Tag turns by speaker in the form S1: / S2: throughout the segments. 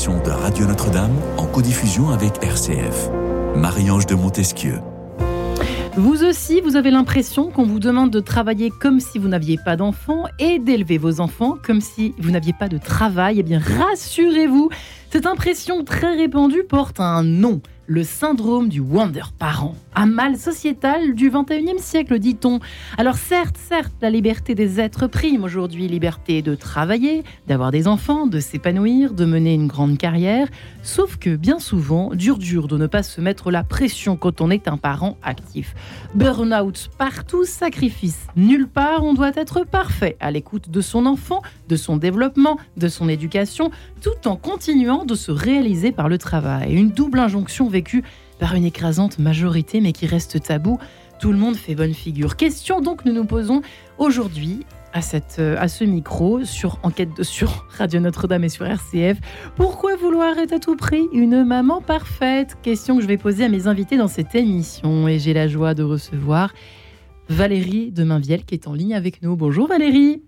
S1: de Radio Notre-Dame en codiffusion avec RCF. Marie-Ange de Montesquieu.
S2: Vous aussi, vous avez l'impression qu'on vous demande de travailler comme si vous n'aviez pas d'enfants et d'élever vos enfants comme si vous n'aviez pas de travail. Eh bien, rassurez-vous, cette impression très répandue porte un nom le syndrome du Wonder Parent, un mal sociétal du 21e siècle, dit-on. Alors certes, certes, la liberté des êtres prime aujourd'hui, liberté de travailler, d'avoir des enfants, de s'épanouir, de mener une grande carrière, sauf que bien souvent, dur dur de ne pas se mettre la pression quand on est un parent actif. Burnout partout, sacrifice nulle part, on doit être parfait à l'écoute de son enfant, de son développement, de son éducation, tout en continuant de se réaliser par le travail. Une double injonction vécue par une écrasante majorité, mais qui reste tabou. Tout le monde fait bonne figure. Question donc nous nous posons aujourd'hui à, euh, à ce micro sur Enquête sur Radio Notre-Dame et sur RCF. Pourquoi vouloir être à tout prix une maman parfaite? Question que je vais poser à mes invités dans cette émission. Et j'ai la joie de recevoir Valérie de Mainvielle qui est en ligne avec nous. Bonjour Valérie.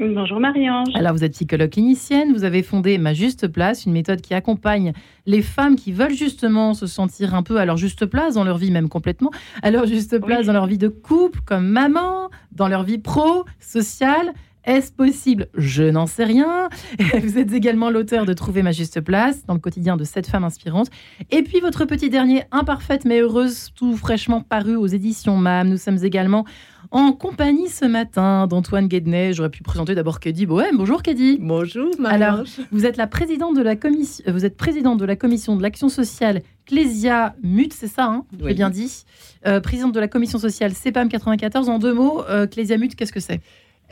S3: Bonjour Marie-Ange.
S2: Alors vous êtes psychologue clinicienne, vous avez fondé Ma Juste Place, une méthode qui accompagne les femmes qui veulent justement se sentir un peu à leur juste place dans leur vie, même complètement, à leur juste place dans leur vie de couple, comme maman, dans leur vie pro, sociale. Est-ce possible? Je n'en sais rien. Vous êtes également l'auteur de Trouver ma juste place dans le quotidien de cette femme inspirante. Et puis votre petit dernier, Imparfaite mais heureuse, tout fraîchement paru aux éditions MAM. Nous sommes également en compagnie ce matin d'Antoine Guednet. J'aurais pu présenter d'abord Kedi Bohème. Bonjour Kedi.
S4: Bonjour
S2: Alors, vous êtes la présidente de la commission, vous êtes présidente de la commission de l'action sociale Clésia Mut, c'est ça, hein? J'ai bien dit. Euh, présidente de la commission sociale CEPAM 94. En deux mots, euh, Clésia Mut, qu'est-ce que c'est?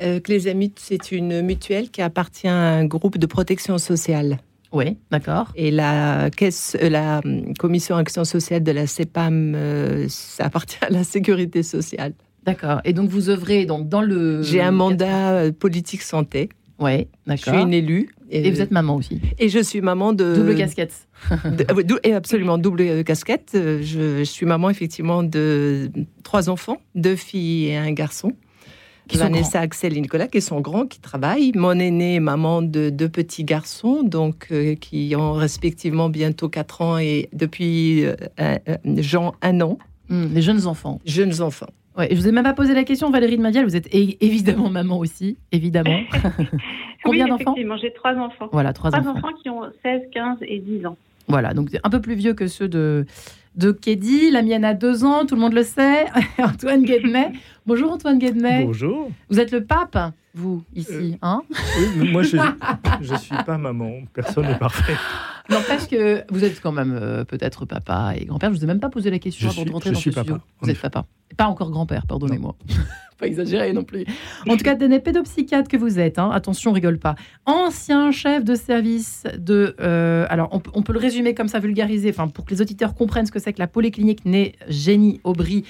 S4: Euh, Clésia Mut, c'est une mutuelle qui appartient à un groupe de protection sociale.
S2: Oui, d'accord.
S4: Et la, caisse, euh, la hum, commission action sociale de la CEPAM, euh, ça appartient à la sécurité sociale.
S2: D'accord. Et donc vous œuvrez donc dans le.
S4: J'ai un mandat euh, politique santé.
S2: Oui,
S4: Je
S2: d'accord.
S4: suis une élue.
S2: Et vous êtes maman aussi.
S4: Et je suis maman de.
S2: Double casquette.
S4: de- ah oui, dou- et absolument, double euh, casquette. Euh, Je, je suis maman, effectivement, de trois enfants, deux filles et un garçon.
S2: Qui sont
S4: Vanessa, Axel et Nicolas, qui sont grands, qui travaillent. Mon aîné est maman de deux petits garçons, donc euh, qui ont respectivement bientôt 4 ans et depuis euh, euh, Jean un an,
S2: Hmm, les jeunes enfants.
S4: jeunes enfants.
S2: Ouais, je vous ai même pas posé la question, Valérie de Madial. Vous êtes évidemment maman aussi, évidemment. Combien
S3: oui,
S2: d'enfants
S3: effectivement, j'ai trois enfants.
S2: Voilà, trois,
S3: Trois
S2: enfants.
S3: enfants qui ont 16, 15 et 10 ans.
S2: Voilà, donc un peu plus vieux que ceux de, de Kedi. La mienne a deux ans, tout le monde le sait. Antoine Guedmet. Bonjour Antoine Guedmet.
S5: Bonjour.
S2: Vous êtes le pape, vous, ici. Hein
S5: Oui, moi, je ne suis pas maman. Personne n'est parfait.
S2: N'empêche que vous êtes quand même euh, peut-être papa et grand-père. Je vous ai même pas posé la question
S5: Je
S2: avant de rentrer
S5: je
S2: dans
S5: suis
S2: ce
S5: papa,
S2: Vous êtes papa. Pas encore grand-père, pardonnez-moi. pas exagéré non plus. En tout cas, des pédopsychiatre que vous êtes. hein. Attention, on rigole pas. Ancien chef de service de. euh, alors, on, peut- on peut le résumer comme ça, vulgariser, pour que les auditeurs comprennent ce que c'est que la polyclinique née Génie Aubry.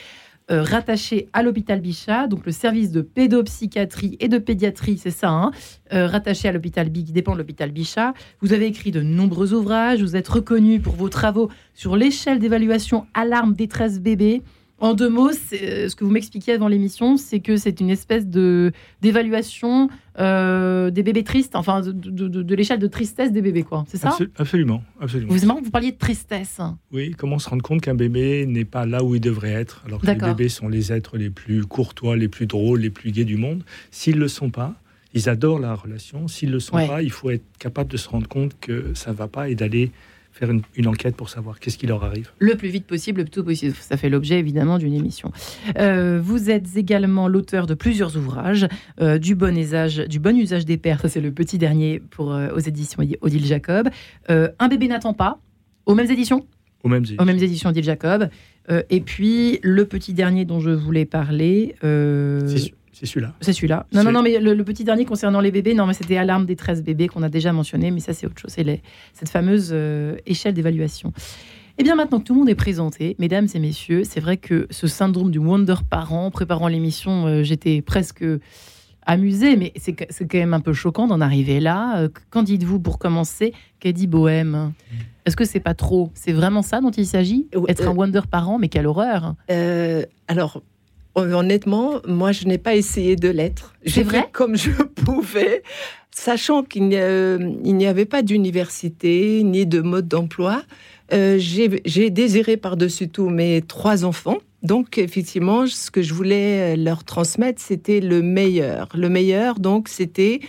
S2: Euh, rattaché à l'hôpital Bichat, donc le service de pédopsychiatrie et de pédiatrie, c'est ça, hein, euh, rattaché à l'hôpital Bi, qui dépend de l'hôpital Bichat. Vous avez écrit de nombreux ouvrages, vous êtes reconnu pour vos travaux sur l'échelle d'évaluation alarme détresse bébé. En deux mots, euh, ce que vous m'expliquiez avant l'émission, c'est que c'est une espèce de d'évaluation euh, des bébés tristes, enfin de, de- de- de l'échelle de tristesse des bébés, quoi. C'est ça?
S5: Absol- absolument, absolument.
S2: Vous vous parliez de tristesse.
S5: Oui, comment se rendre compte qu'un bébé n'est pas là où il devrait être, alors que les bébés sont les êtres les plus courtois, les plus drôles, les plus gais du monde. S'ils le sont pas, ils adorent la relation. S'ils le sont
S2: Ouais.
S5: pas, il faut être capable de se rendre compte que ça va pas et d'aller faire une, une enquête pour savoir qu'est-ce qui leur arrive.
S2: Le plus vite possible, le plus tôt possible. Ça fait l'objet évidemment d'une émission. Euh, vous êtes également l'auteur de plusieurs ouvrages, euh, du bon usage, du bon usage des pères. Ça c'est le petit dernier pour euh, aux éditions Odile Jacob. Euh, Un bébé n'attend pas. Aux mêmes éditions?
S5: Au même
S2: aux mêmes éditions Odile Jacob. Euh, et puis le petit dernier dont je voulais parler. euh,
S5: C'est c'est celui-là.
S2: c'est celui-là. Non, non, non, mais le, le petit dernier concernant les bébés, non, mais c'était Alarme détresse bébé qu'on a déjà mentionné, mais ça, c'est autre chose. C'est les- cette fameuse euh, échelle d'évaluation. Et bien maintenant que tout le monde est présenté, mesdames et messieurs, c'est vrai que ce syndrome du Wonder Parent, préparant l'émission, euh, j'étais presque amusée, mais c'est quand même un peu choquant d'en arriver là. Euh, Qu'en dites-vous pour commencer Qu'a dit Bohème? Est-ce que c'est pas trop? C'est vraiment ça dont il s'agit?
S4: Euh,
S2: Être un Wonder Parent, mais quelle horreur
S4: Euh, alors, honnêtement, moi, je n'ai pas essayé de l'être. J'ai
S2: vrai
S4: fait comme je pouvais, sachant qu'il n'y il n'y avait pas d'université ni de mode d'emploi. Euh, J'ai désiré par-dessus tout mes trois enfants. Donc, effectivement, ce que je voulais euh, leur transmettre, c'était le meilleur. Le meilleur, donc, c'était...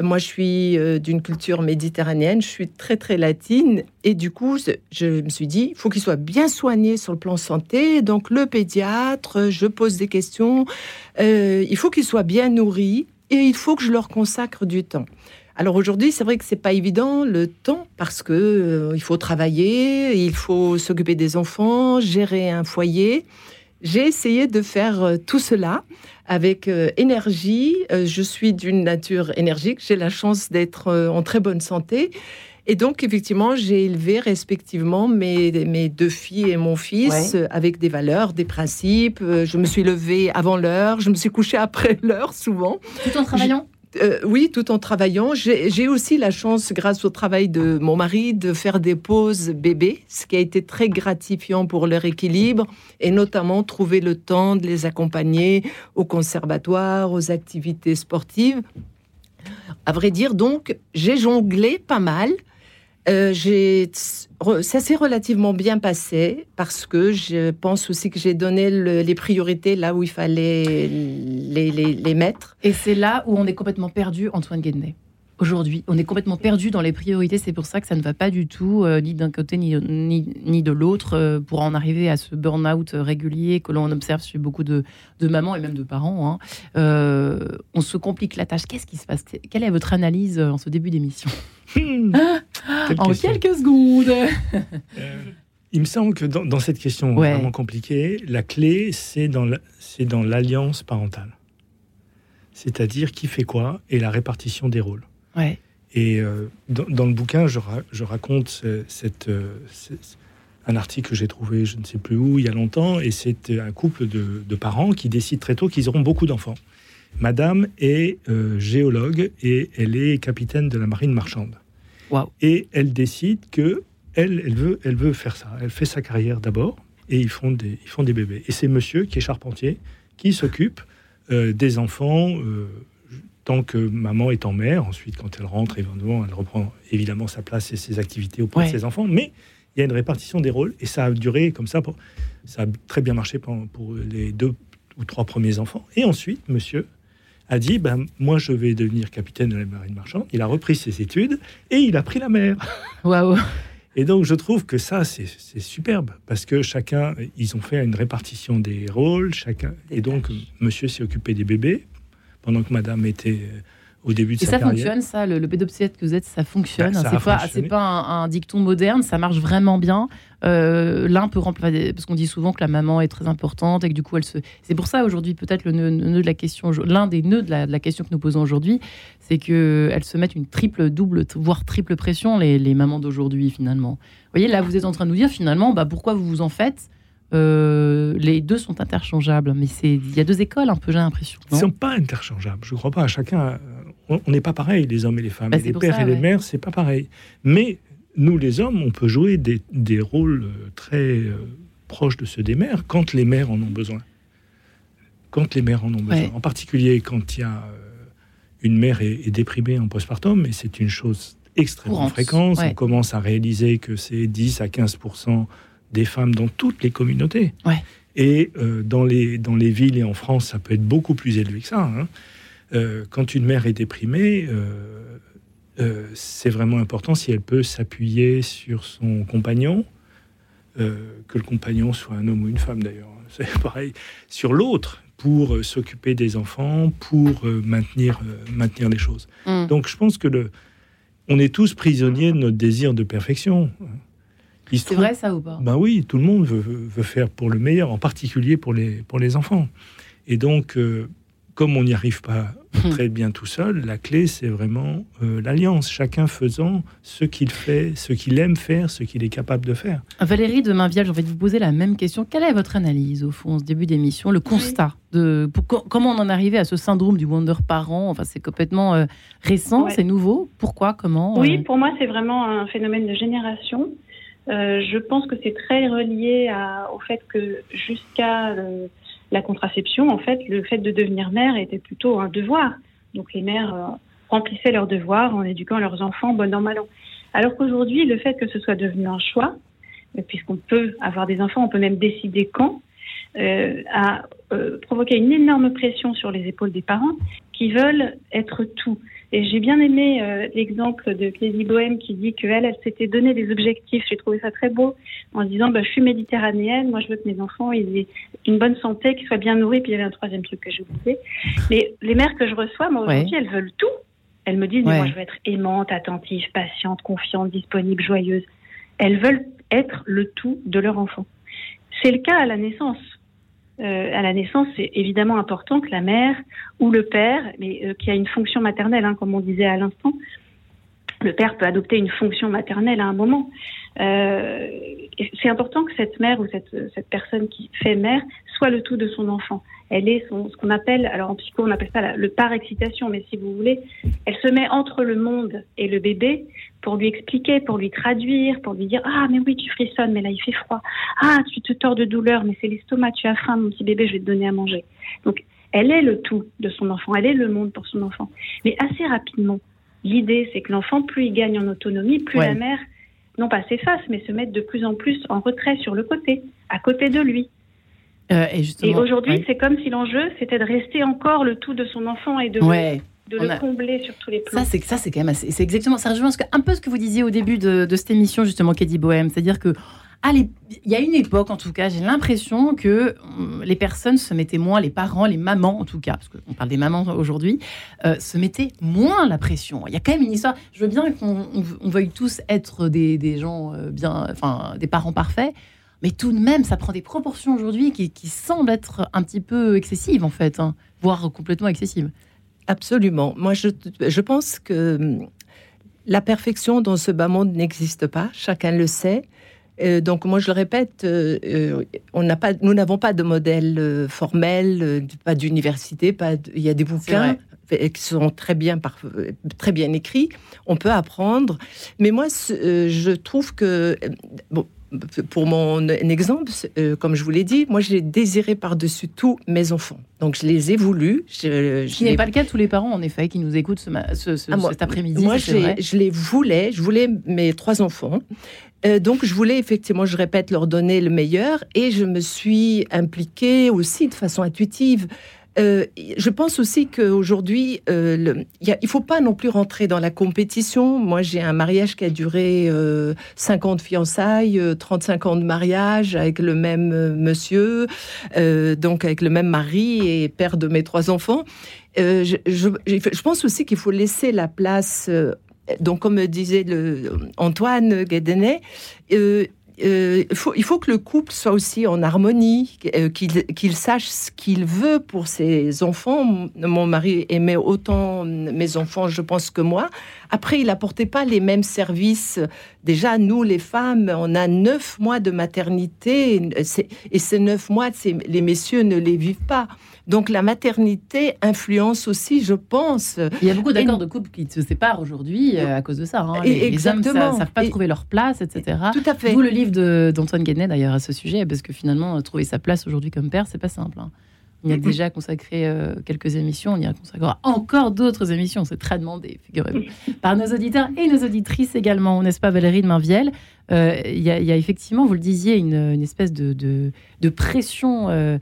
S4: Moi, je suis euh, d'une culture méditerranéenne, je suis très, très latine. Et du coup, je- me suis dit, il faut qu'ils soient bien soignés sur le plan santé. Donc, le pédiatre, je pose des questions. Euh, il faut qu'ils soient bien nourris et il faut que je leur consacre du temps. Alors aujourd'hui, c'est vrai que c'est pas évident le temps parce que euh, il faut travailler, il faut s'occuper des enfants, gérer un foyer. J'ai essayé de faire euh, tout cela avec euh, énergie. Euh, je suis d'une nature énergique. J'ai la chance d'être euh, en très bonne santé. Et donc, effectivement, j'ai élevé respectivement mes, mes deux filles et mon fils avec des valeurs, des principes. Je me suis levée avant l'heure, je me suis couchée après l'heure souvent.
S2: Tout en travaillant?
S4: Euh, oui, tout en travaillant. J'ai aussi la chance, grâce au travail de mon mari, de faire des pauses bébés, ce qui a été très gratifiant pour leur équilibre, et notamment trouver le temps de les accompagner au conservatoire, aux activités sportives. À vrai dire, donc, j'ai jonglé pas mal. Euh, j'ai- ça s'est relativement bien passé parce que je pense aussi que j'ai donné le- les priorités là où il fallait les, les- les mettre.
S2: Et c'est là où on est complètement perdu, Antoine Guédenet. Aujourd'hui, on est complètement perdu dans les priorités. C'est pour ça que ça ne va pas du tout, euh, ni d'un côté ni, ni, ni de l'autre, euh, pour en arriver à ce burn-out régulier que l'on observe chez beaucoup de, de mamans et même de parents. hein. Euh, on se complique la tâche. Qu'est-ce qui se passe? Quelle est votre analyse euh, en ce début d'émission?
S5: Hmm. Quelle
S2: En
S5: question.
S2: quelques secondes
S5: Euh, il me semble que dans, dans cette question
S2: Ouais.
S5: vraiment compliquée, la clé, c'est dans l'alliance parentale. C'est-à-dire qui fait quoi et la répartition des rôles.
S2: Ouais.
S5: Et euh, dans, dans le bouquin, je, ra- je raconte euh, cette, euh, un article que j'ai trouvé, je ne sais plus où, il y a longtemps, et c'est un couple de, de parents qui décident très tôt qu'ils auront beaucoup d'enfants. Madame est euh, géologue et elle est capitaine de la marine marchande.
S2: Waouh.
S5: Et elle décide que elle, elle veut, elle veut faire ça. Elle fait sa carrière d'abord et ils font des, ils font des bébés. Et c'est Monsieur qui est charpentier qui s'occupe euh, des enfants euh, tant que maman est en mer. Ensuite, quand elle rentre, évidemment, elle reprend évidemment sa place et ses activités auprès
S2: Ouais.
S5: de ses enfants. Mais il y a une répartition des rôles et ça a duré comme ça. Pour, ça a très bien marché pour, pour les deux ou trois premiers enfants. Et ensuite, Monsieur a dit ben, Moi, je vais devenir capitaine de la marine marchande. Il a repris ses études et il a pris la mer.
S2: Waouh.
S5: Et donc, je trouve que ça, c'est superbe parce que chacun, ils ont fait une répartition des rôles, chacun. Et donc, monsieur s'est occupé des bébés pendant que madame était euh, au début de
S2: Et
S5: sa
S2: ça
S5: carrière.
S2: fonctionne, ça, le, le pédopsychiatre que vous êtes, ça fonctionne.
S5: Ça
S2: c'est pas, c'est pas un, un dicton moderne, ça marche vraiment bien. Euh, L'un peut remplacer, parce qu'on dit souvent que la maman est très importante et que du coup elle se. C'est pour ça aujourd'hui peut-être le nœud, nœud de la question, l'un des nœuds de la, de la question que nous posons aujourd'hui, c'est que elles se mettent une triple, double, voire triple pression les, les mamans d'aujourd'hui finalement. Vous voyez là, vous êtes en train de nous dire finalement, bah pourquoi vous vous en faites? Euh, Les deux sont interchangeables, mais c'est il y a deux écoles un peu, j'ai l'impression.
S5: Ils
S2: non
S5: sont pas interchangeables, je crois pas. Chacun, on n'est pas pareil, les hommes et les femmes.
S2: Bah,
S5: Et les pères
S2: ça,
S5: et les mères, c'est pas pareil. Mais nous, les hommes, on peut jouer des, des rôles euh, très euh, proches de ceux des mères quand les mères en ont besoin. Quand les mères en ont besoin.
S2: Ouais.
S5: En particulier quand il y a une mère est, est déprimée en postpartum, et c'est une chose extrêmement
S2: Courante,
S5: fréquente.
S2: ouais.
S5: On commence à réaliser que c'est 10 à 15 des femmes dans toutes les communautés.
S2: Ouais.
S5: Et euh, dans, les, dans les villes et en France, ça peut être beaucoup plus élevé que ça. hein. Euh, quand une mère est déprimée, euh, c'est vraiment important si elle peut s'appuyer sur son compagnon, que le compagnon soit un homme ou une femme d'ailleurs, hein. c'est pareil, sur l'autre pour s'occuper des enfants, pour maintenir, maintenir les choses.
S2: Mm.
S5: Donc je pense que le, on est tous prisonniers de notre désir de perfection.
S2: C'est
S5: trouve-
S2: vrai ça ou pas?
S5: Ben oui, tout le monde veut, faire pour le meilleur, en particulier pour les, pour les enfants. Et donc, euh, comme on n'y arrive pas
S2: Hmm.
S5: très bien tout seul, la clé, c'est vraiment euh, l'alliance. Chacun faisant ce qu'il fait, ce qu'il aime faire, ce qu'il est capable de faire.
S2: Valérie de Mainvial, j'ai envie de vous poser la même question. Quelle est votre analyse, au fond, en ce début d'émission, le constat de pour- comment on en est arrivé à ce syndrome du wonder parent? Enfin, c'est complètement euh, récent,
S3: Ouais.
S2: c'est nouveau. Pourquoi? Comment?
S3: Oui, pour moi, c'est vraiment un phénomène de génération. Euh, je pense que c'est très relié à- au fait que jusqu'à euh, la contraception, en fait, le fait de devenir mère était plutôt un devoir. Donc les mères euh, remplissaient leurs devoirs en éduquant leurs enfants bon an mal an. Alors qu'aujourd'hui, le fait que ce soit devenu un choix, puisqu'on peut avoir des enfants, on peut même décider quand, a provoqué une énorme pression sur les épaules des parents qui veulent être tout. Et j'ai bien aimé euh, l'exemple de Clélie Bohème qui dit qu'elle, elle s'était donné des objectifs. J'ai trouvé ça très beau en disant, bah, je suis méditerranéenne, moi je veux que mes enfants ils aient une bonne santé, qu'ils soient bien nourris. Puis il y avait un troisième truc que j'ai oublié. Mais les mères que je reçois, moi aujourd'hui,
S2: Ouais.
S3: elles veulent tout. Elles me disent,
S2: Ouais.
S3: moi je veux être aimante, attentive, patiente, confiante, disponible, joyeuse. Elles veulent être le tout de leur enfant. C'est le cas à la naissance. Euh, à la naissance, c'est évidemment important que la mère ou le père, mais euh, qui a une fonction maternelle, hein, comme on disait à l'instant, le père peut adopter une fonction maternelle à un moment. Euh, c'est important que cette mère ou cette personne qui fait mère soit le tout de son enfant. Elle est son, ce qu'on appelle, alors en psycho on appelle ça la- le par excitation, mais si vous voulez, elle se met entre le monde et le bébé pour lui expliquer, pour lui traduire, pour lui dire ah mais oui tu frissonnes, mais là il fait froid. Ah tu te tords de douleur, mais c'est l'estomac, tu as faim mon petit bébé, je vais te donner à manger. Donc elle est le tout de son enfant, elle est le monde pour son enfant. Mais assez rapidement, l'idée c'est que l'enfant, plus il gagne en autonomie, plus
S2: Ouais.
S3: la mère, non pas s'efface, mais se met de plus en plus en retrait sur le côté, à côté de lui.
S2: Euh, et
S3: aujourd'hui,
S2: ouais.
S3: c'est comme si l'enjeu, c'était de rester encore le tout de son enfant et de,
S2: Ouais.
S3: le, de
S2: on
S3: le
S2: a-
S3: combler sur tous les plans.
S2: Ça, c'est ça, c'est quand même assez. C'est exactement. Ça rejoint un peu ce que vous disiez au début de, de cette émission, justement, Kelly Bohème. C'est-à-dire que. allez, il y a une époque, en tout cas, j'ai l'impression que hum, les personnes se mettaient moins, les parents, les mamans, en tout cas, parce qu'on parle des mamans aujourd'hui, euh, se mettaient moins la pression. Il y a quand même une histoire. Je veux bien qu'on on, on veuille tous être des, des gens euh, bien, enfin, des parents parfaits, mais tout de même, ça prend des proportions aujourd'hui qui, qui semblent être un petit peu excessives, en fait, hein, voire complètement excessives.
S4: Absolument. Moi, je, je pense que hum, la perfection dans ce bas monde n'existe pas. Chacun le sait. Euh, donc, moi, je le répète, euh, euh, on pas, nous n'avons pas de modèle euh, formel, pas d'université, pas. de- il y a des bouquins qui sont très bien, par- très bien écrits. On peut apprendre. Mais moi, je trouve que bon, pour mon exemple, euh, comme je vous l'ai dit, moi, j'ai désiré par-dessus tout mes enfants. Donc, je les ai voulus. Je,
S2: Ce
S4: je
S2: n'est pas le cas de tous les parents, en effet, qui nous écoutent ce, ma- ce- ce-
S4: ah, moi-
S2: cet après-midi.
S4: Moi,
S2: ça, vrai.
S4: je les voulais. Je voulais mes trois enfants. Euh, donc, je voulais effectivement, je répète, leur donner le meilleur. Et je me suis impliquée aussi de façon intuitive. Euh, je pense aussi qu'aujourd'hui, euh, il il faut pas non plus rentrer dans la compétition. Moi, j'ai un mariage qui a duré euh, 50 fiançailles, euh, 35 ans de mariage avec le même euh, monsieur, euh, donc avec le même mari et père de mes trois enfants. Euh, je, pense aussi qu'il faut laisser la place. euh, donc, comme disait Antoine Guédenet, euh, euh, il, faut, il faut que le couple soit aussi en harmonie, euh, qu'il sache ce qu'il veut pour ses enfants. Mon mari aimait autant mes enfants, je pense, que moi. Après, il apportait pas les mêmes services. Déjà, nous, les femmes, on a neuf mois de maternité, et ces neuf mois, les messieurs ne les vivent pas. Donc, la maternité influence aussi, je pense,
S2: Il y a beaucoup d'accords de couple qui se séparent aujourd'hui euh, à cause de ça. hein. Les, hommes ne savent pas
S4: Et-
S2: trouver leur place, etc.
S4: tout à fait.
S2: D'où le livre d'Antoine Guénet, d'ailleurs, à ce sujet, parce que finalement, trouver sa place aujourd'hui comme père, c'est pas simple. hein. On y a déjà consacré euh, quelques émissions, on y a consacrera encore d'autres émissions, c'est très demandé, figurez-vous, par nos auditeurs et nos auditrices également, n'est-ce pas Valérie de Mainvielle? Euh, Il y, a- il y a effectivement, vous le disiez, une, une espèce de, de- de pression euh,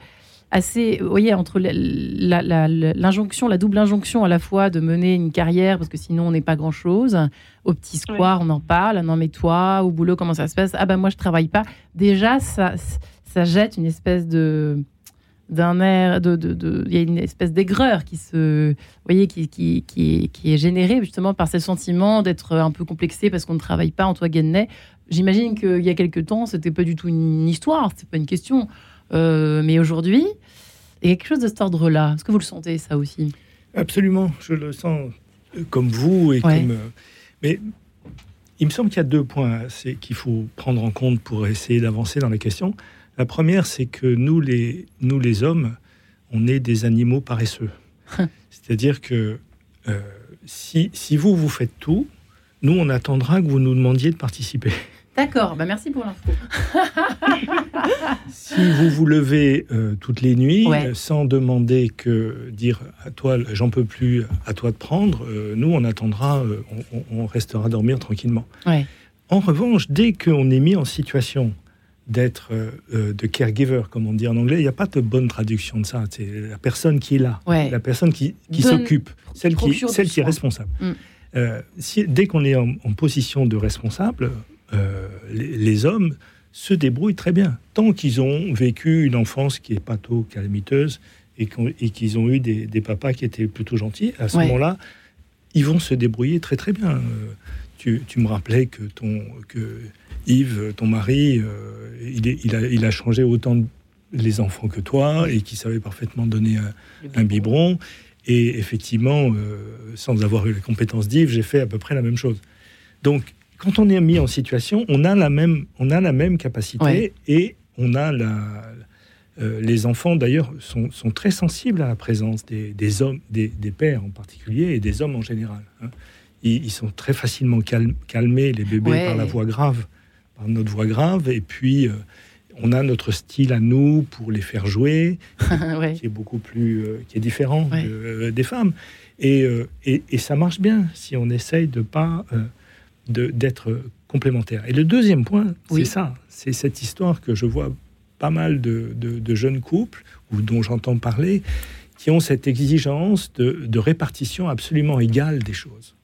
S2: assez, vous voyez, entre l'injonction, la, double injonction à la fois de mener une carrière, parce que sinon on n'est pas grand-chose, au petit square, on en parle, non mais toi, au boulot, comment ça se passe? Ah ben moi je travaille pas. Déjà, ça, ça jette une espèce de d'un air de de- de- il y a une espèce d'aigreur qui se vous voyez qui, qui, qui, est, qui est générée justement par ce sentiment d'être un peu complexé parce qu'on ne travaille pas en toi Guénet j'imagine qu'il y a quelques temps c'était pas du tout une histoire c'était pas une question Euh, mais aujourd'hui il y a quelque chose de cet ordre là est-ce que vous le sentez ça aussi?
S5: Absolument, je le sens euh, comme vous et
S2: Ouais.
S5: comme. euh, mais il me semble qu'il y a deux points c'est qu'il faut prendre en compte pour essayer d'avancer dans la question. La première, c'est que nous les, nous, les hommes, on est des animaux paresseux. C'est-à-dire que euh, si, si vous, vous faites tout, nous, on attendra que vous nous demandiez de participer.
S2: D'accord, bah merci pour l'info.
S5: si vous vous levez euh, toutes les nuits
S2: Ouais.
S5: sans demander que dire à toi, j'en peux plus, à toi de prendre, euh, nous on attendra, euh, on, on- on restera dormir tranquillement.
S2: Ouais.
S5: En revanche, dès qu'on est mis en situation d'être euh, euh, de caregiver, comme on dit en anglais, il n'y a pas de bonne traduction de ça. C'est la personne qui est là,
S2: Ouais.
S5: la personne qui, qui s'occupe, celle qui, celle qui est responsable.
S2: Mm.
S5: Euh, si- dès qu'on est en, en position de responsable, euh, les, les hommes se débrouillent très bien. Tant qu'ils ont vécu une enfance qui est pas trop calamiteuse et qu'ils ont eu des, des papas qui étaient plutôt gentils, à ce
S2: Ouais.
S5: moment-là, ils vont se débrouiller très très bien. Tu, tu me rappelais que, ton, que Yves, ton mari, euh, il, est- il, a, il a changé autant les enfants que toi et qui savait parfaitement donner un, un biberon. Et effectivement, euh, sans avoir eu les compétences d'Yves, j'ai fait à peu près la même chose. Donc, quand on est mis en situation, on a la même, on a la même capacité
S2: Ouais.
S5: et on a la. euh, les enfants, d'ailleurs, sont, sont très sensibles à la présence des, des hommes, des, des pères en particulier et des hommes en général. hein. Ils, ils sont très facilement calm- calmés, les bébés,
S2: Ouais.
S5: par la voix grave, par notre voix grave. Et puis, euh, on a notre style à nous pour les faire jouer
S2: ouais.
S5: qui est beaucoup plus, euh, qui est différent
S2: Ouais.
S5: de- euh, des femmes. Et, et, et ça marche bien si on essaye de pas d'être complémentaire. Et le deuxième point,
S2: Oui.
S5: c'est ça, c'est cette histoire que je vois pas mal de, de- de jeunes couples ou dont j'entends parler qui ont cette exigence de, de répartition absolument égale des choses.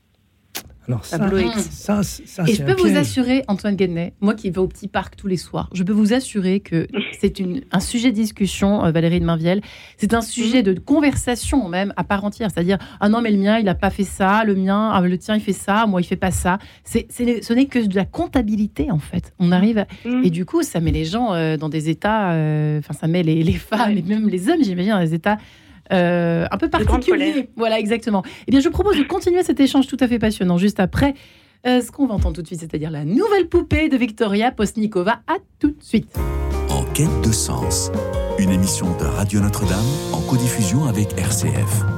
S5: Alors ça,
S4: Tableau
S2: X.
S5: ça, ça,
S2: Et je peux vous
S5: piège.
S2: assurer, Antoine Guednet, moi qui vais au petit parc tous les soirs, je peux vous assurer que c'est un sujet de discussion, euh, Valérie de Mainvielle. C'est un sujet de conversation même à part entière. C'est-à-dire, ah non, mais le mien, il n'a pas fait ça, le mien, ah, le tien, il fait ça, moi, il fait pas ça. C'est, ce n'est que de la comptabilité, en fait. On arrive. à-
S3: Mm.
S2: Et du coup, ça met les gens euh, dans des états. euh, Enfin, ça met les, les femmes
S3: Ouais.
S2: et même les hommes, j'imagine, dans des états. Euh, un peu
S3: colère.
S2: Voilà, exactement. Eh bien, je propose de continuer cet échange tout à fait passionnant juste après euh, ce qu'on va entendre tout de suite, c'est-à-dire la nouvelle poupée de Victoria Postnikova. À tout de suite.
S1: En quête de sens, une émission de Radio Notre-Dame en codiffusion avec RCF.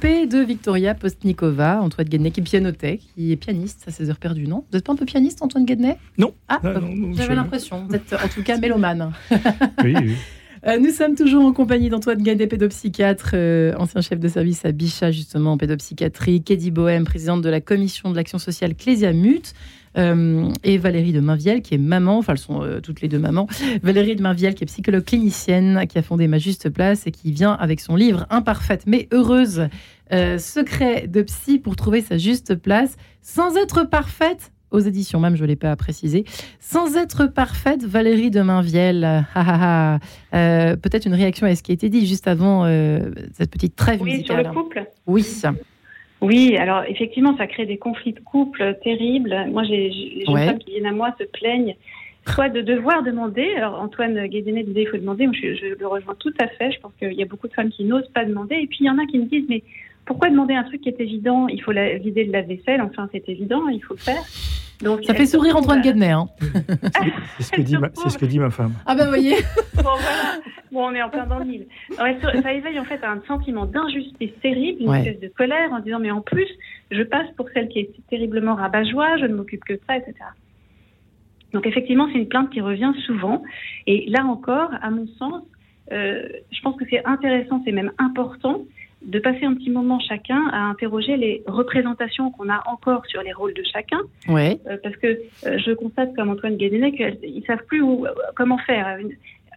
S2: De Victoria Postnikova, Antoine Guednet, qui pianotait, qui est pianiste à ses heures perdues, non? Vous n'êtes pas un peu pianiste, Antoine Guednet
S5: Non.
S2: Ah,
S5: Ah,
S2: j'avais l'impression. Vous êtes en tout cas mélomane.
S5: Oui, oui.
S2: Euh, nous sommes toujours en compagnie d'Antoine Guednet, pédopsychiatre, euh, ancien chef de service à Bichat, justement, en pédopsychiatrie, Kédi Bohème, présidente de la commission de l'action sociale Clésia Mut, euh, et Valérie de Mainvielle, qui est maman, enfin, elles sont euh, toutes les deux mamans. Valérie de Mainvielle, qui est psychologue clinicienne, qui a fondé Ma Juste Place et qui vient avec son livre Imparfaite mais heureuse, euh, secret de psy pour trouver sa juste place, sans être parfaite. Aux éditions, même, je ne l'ai pas précisé. Sans être parfaite, Valérie de Mainvielle. ah, ah, ah. Euh, Peut-être une réaction à ce qui a été dit juste avant euh, cette petite trêve
S3: Oui, sur
S2: musicale.
S3: le couple.
S2: Oui.
S3: Oui, alors effectivement, ça crée des conflits de couple terribles. Moi, j'ai les jeunes
S2: Ouais.
S3: femmes qui viennent à moi se plaignent soit de devoir demander. Alors Antoine Guédénet disait il faut demander. Moi, je, je le rejoins tout à fait. Je pense qu'il y a beaucoup de femmes qui n'osent pas demander. Et puis il y en a qui me disent mais pourquoi demander un truc qui est évident? Il faut la, vider le lave-vaisselle. Enfin, c'est évident, il faut le faire. Donc
S2: Ça fait sourire Antoine
S3: Guédénet.
S2: Guedner. Hein.
S5: C'est ce, que dit ma- c'est ce que dit ma femme.
S2: Ah ben vous voyez.
S3: Bon, voilà. Bon, on est en plein dans le mille. Ça, ça éveille en fait à un sentiment d'injustice terrible, une
S2: Ouais.
S3: espèce de colère en disant mais en plus, je passe pour celle qui est terriblement rabat-joie, je ne m'occupe que de ça, etc. Donc effectivement, c'est une plainte qui revient souvent. Et là encore, à mon sens, euh, je pense que c'est intéressant, c'est même important de passer un petit moment chacun à interroger les représentations qu'on a encore sur les rôles de chacun.
S2: Ouais.
S3: Euh, parce que euh, je constate comme Antoine Guédénet qu'ils savent plus où, euh, comment faire.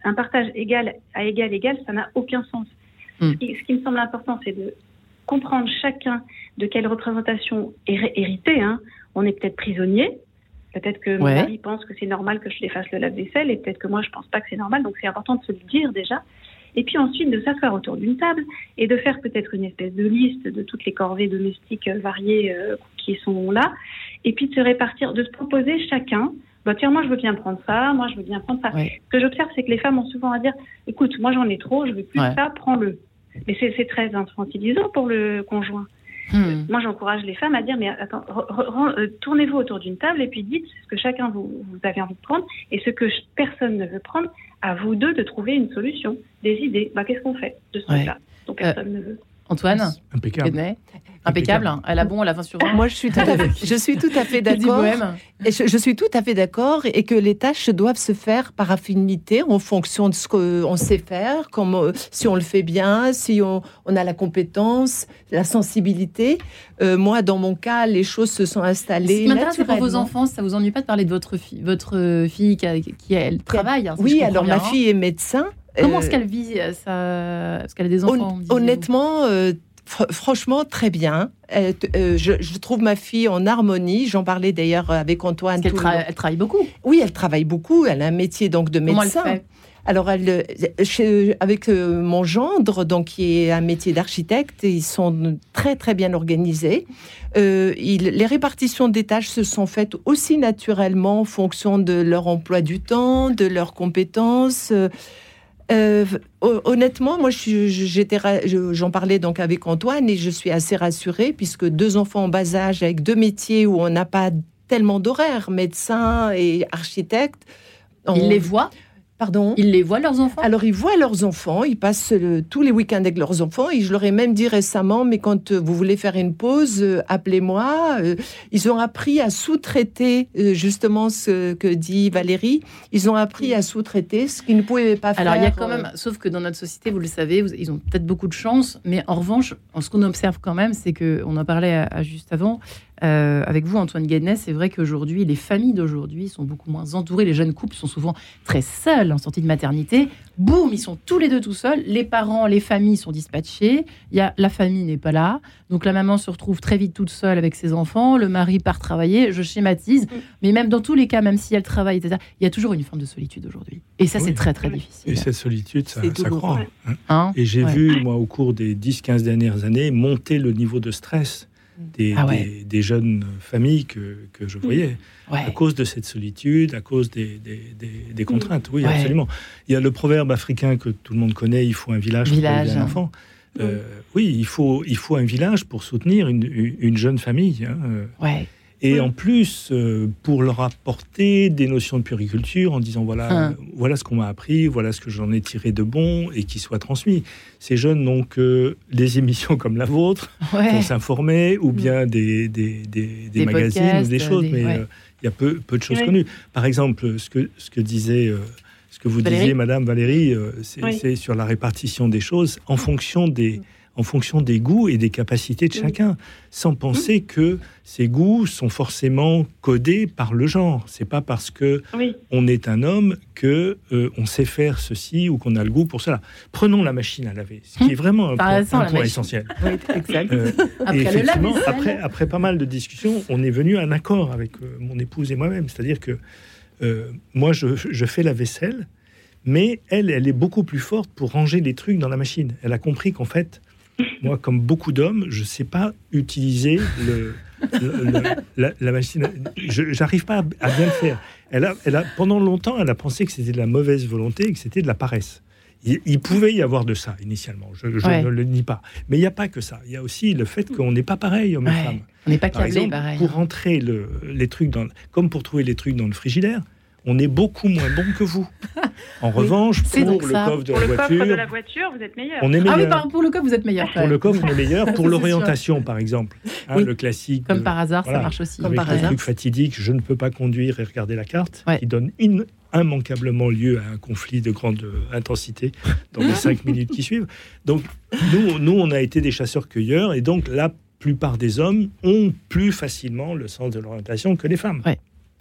S3: Un partage égal à égal égal, ça n'a aucun sens.
S2: Mm.
S3: Ce, qui, ce qui me semble important, c'est de comprendre chacun de quelle représentation héri- héritée. Hein. On est peut-être prisonnier. Peut-être que mon
S2: Ouais.
S3: mari pense que c'est normal que je les fasse le lave-vaisselle et peut-être que moi je pense pas que c'est normal. Donc c'est important de se le dire déjà. Et puis ensuite de s'asseoir autour d'une table et de faire peut-être une espèce de liste de toutes les corvées domestiques euh, variées euh, qui sont là. Et puis de se répartir, de se proposer chacun. Bah tiens, moi je veux bien prendre ça, moi je veux bien prendre ça. Ce que j'observe, c'est que les femmes ont souvent à dire, écoute, moi j'en ai trop, je veux plus
S2: Ouais.
S3: de ça, prends-le. Mais c'est très infantilisant pour le conjoint.
S2: Hmm.
S3: Moi, j'encourage les femmes à dire, mais attends, euh, tournez-vous autour d'une table et puis dites ce que chacun vous, vous avez envie de prendre et ce que personne ne veut prendre. À vous deux de trouver une solution, des idées. Bah, qu'est-ce qu'on fait de ce
S2: Ouais.
S3: truc-là? Dont personne ne veut
S2: Antoine
S5: Impeccable.
S2: Impeccable. Elle a bon, elle a 20 sur 20.
S4: Moi, je suis tout à fait, je suis tout à fait d'accord. Je, je suis tout à fait d'accord et que les tâches doivent se faire par affinité en fonction de ce qu'on sait faire, comme, euh, si on le fait bien, si on, on a la compétence, la sensibilité. Euh, moi, dans mon cas, les choses se sont
S2: Ce
S4: installées
S2: qui m'intéresse c'est pour vos enfants, ça vous ennuie pas de parler de votre fille, votre fille qui, a- qui, elle travaille hein, si
S4: Oui, alors
S2: bien,
S4: ma
S2: hein.
S4: fille est médecin.
S2: Comment est-ce qu'elle vit euh, ça Parce qu'elle a des enfants.
S4: Honnêtement, euh, fr- franchement, très bien. Euh, euh, je, je trouve ma fille en harmonie. J'en parlais d'ailleurs avec Antoine.
S2: Tra- elle travaille beaucoup.
S4: Oui, elle travaille beaucoup. Elle a un métier donc de
S2: elle
S4: médecin.
S2: fait?
S4: Alors, elle, chez- avec mon gendre, donc qui est un métier d'architecte, ils sont très très bien organisés. Euh, il- les répartitions des tâches se sont faites aussi naturellement en fonction de leur emploi du temps, de leurs compétences. Euh, hon- honnêtement, moi, j'étais, j'en parlais donc avec Antoine et je suis assez rassurée puisque deux enfants en bas âge avec deux métiers où on n'a pas tellement d'horaires, médecin et architecte.
S2: Ils
S4: on-
S2: les voient
S4: Pardon?
S2: Ils les voient, leurs enfants?
S4: Alors, ils voient leurs enfants, ils passent euh, tous les week-ends avec leurs enfants. Et je leur ai même dit récemment, mais quand euh, vous voulez faire une pause, euh, appelez-moi. Euh, ils ont appris à sous-traiter, justement ce que dit Valérie. Ils ont appris à sous-traiter ce qu'ils ne pouvaient pas faire.
S2: Alors, il y a quand même, sauf que dans notre société, vous le savez, vous- ils ont peut-être beaucoup de chance, mais en revanche, ce qu'on observe quand même, c'est que, on en parlait à, à juste avant, euh, avec vous, Antoine Guednet, c'est vrai qu'aujourd'hui, les familles d'aujourd'hui sont beaucoup moins entourées. Les jeunes couples sont souvent très seuls en sortie de maternité. Boum, ils sont tous les deux tout seuls. Les parents, les familles sont dispatchés. Il y a, la famille n'est pas là. Donc la maman se retrouve très vite toute seule avec ses enfants. Le mari part travailler. Je schématise. Mais même dans tous les cas, même si elle travaille, etc., il y a toujours une forme de solitude aujourd'hui. Et ça, c'est très, très difficile.
S5: Et cette solitude, ça, ça croît. hein.
S2: Hein?
S5: Et j'ai
S2: Ouais.
S5: vu, moi, au cours des 10-15 dernières années, monter le niveau de stress des,
S2: Ah ouais.
S5: des, des jeunes familles que, que je voyais, à
S2: Ouais.
S5: cause de cette solitude, à cause des, des, des contraintes. Oui,
S2: Ouais.
S5: absolument. Il y a le proverbe africain que tout le monde connaît, il faut un village,
S2: Village.
S5: pour un enfant. Euh, oui, il faut, il faut un village pour soutenir une, une- une jeune famille. hein, euh.
S2: Ouais.
S5: Et
S3: Oui.
S5: en plus, euh, pour leur apporter des notions de puriculture en disant voilà,
S2: Hein.
S5: voilà ce qu'on m'a appris, voilà ce que j'en ai tiré de bon et qui soit transmis. Ces jeunes n'ont que les émissions comme la vôtre
S2: Ouais.
S5: pour s'informer ou bien des, des, des, des
S2: Des
S5: magazines
S2: podcasts,
S5: ou des choses,
S2: des-
S5: mais
S2: ouais.
S5: euh, il y a peu, peu de choses
S3: Oui.
S5: connues. Par exemple, ce que, ce que disait. euh, ce que vous
S2: Valérie
S5: disiez, Madame Valérie, c'est
S3: Oui.
S5: sur la répartition des choses en fonction des, en fonction des goûts et des capacités de chacun, sans penser que ces goûts sont forcément codés par le genre. C'est pas parce que
S3: Oui,
S5: on est un homme que euh, on sait faire ceci ou qu'on a le goût pour cela. Prenons la machine à laver, ce qui est vraiment un point, un essentiel.
S4: Oui, exact.
S5: Euh,
S2: Après
S5: et effectivement, après, après pas mal de discussions, on est venu à un accord avec euh, mon épouse et moi-même. C'est-à-dire que moi, je, je fais la vaisselle, mais elle, elle est beaucoup plus forte pour ranger les trucs dans la machine. Elle a compris qu'en fait, Moi, comme beaucoup d'hommes, je ne sais pas utiliser le, la, machine. Je n'arrive pas à, bien le faire. Elle a, elle a, pendant longtemps, elle a pensé que c'était de la mauvaise volonté et que c'était de la paresse. Il, pouvait y avoir de ça initialement, je, ne le nie pas. Mais il n'y a pas que ça. Il y a aussi le fait qu'on n'est pas pareil hommes et femmes.
S2: On n'est pas câblés pareil.
S5: Pour hein. rentrer le, les trucs dans, comme pour trouver les trucs dans le frigidaire, on est beaucoup moins bon que vous. En revanche, pour le coffre de,
S3: la voiture, vous êtes meilleur.
S5: On est meilleur.
S2: Ah oui, pour le coffre, vous êtes meilleur.
S5: Pour le coffre, on est meilleur. Pour l'orientation, par exemple, hein, le classique.
S2: Comme par hasard, ça marche aussi.
S5: Comme
S2: par
S5: le truc fatidique, je ne peux pas conduire et regarder la carte, qui donne immanquablement lieu à un conflit de grande intensité dans les cinq minutes qui suivent. Donc, nous, nous, on a été des chasseurs-cueilleurs, et donc la plupart des hommes ont plus facilement le sens de l'orientation que les femmes.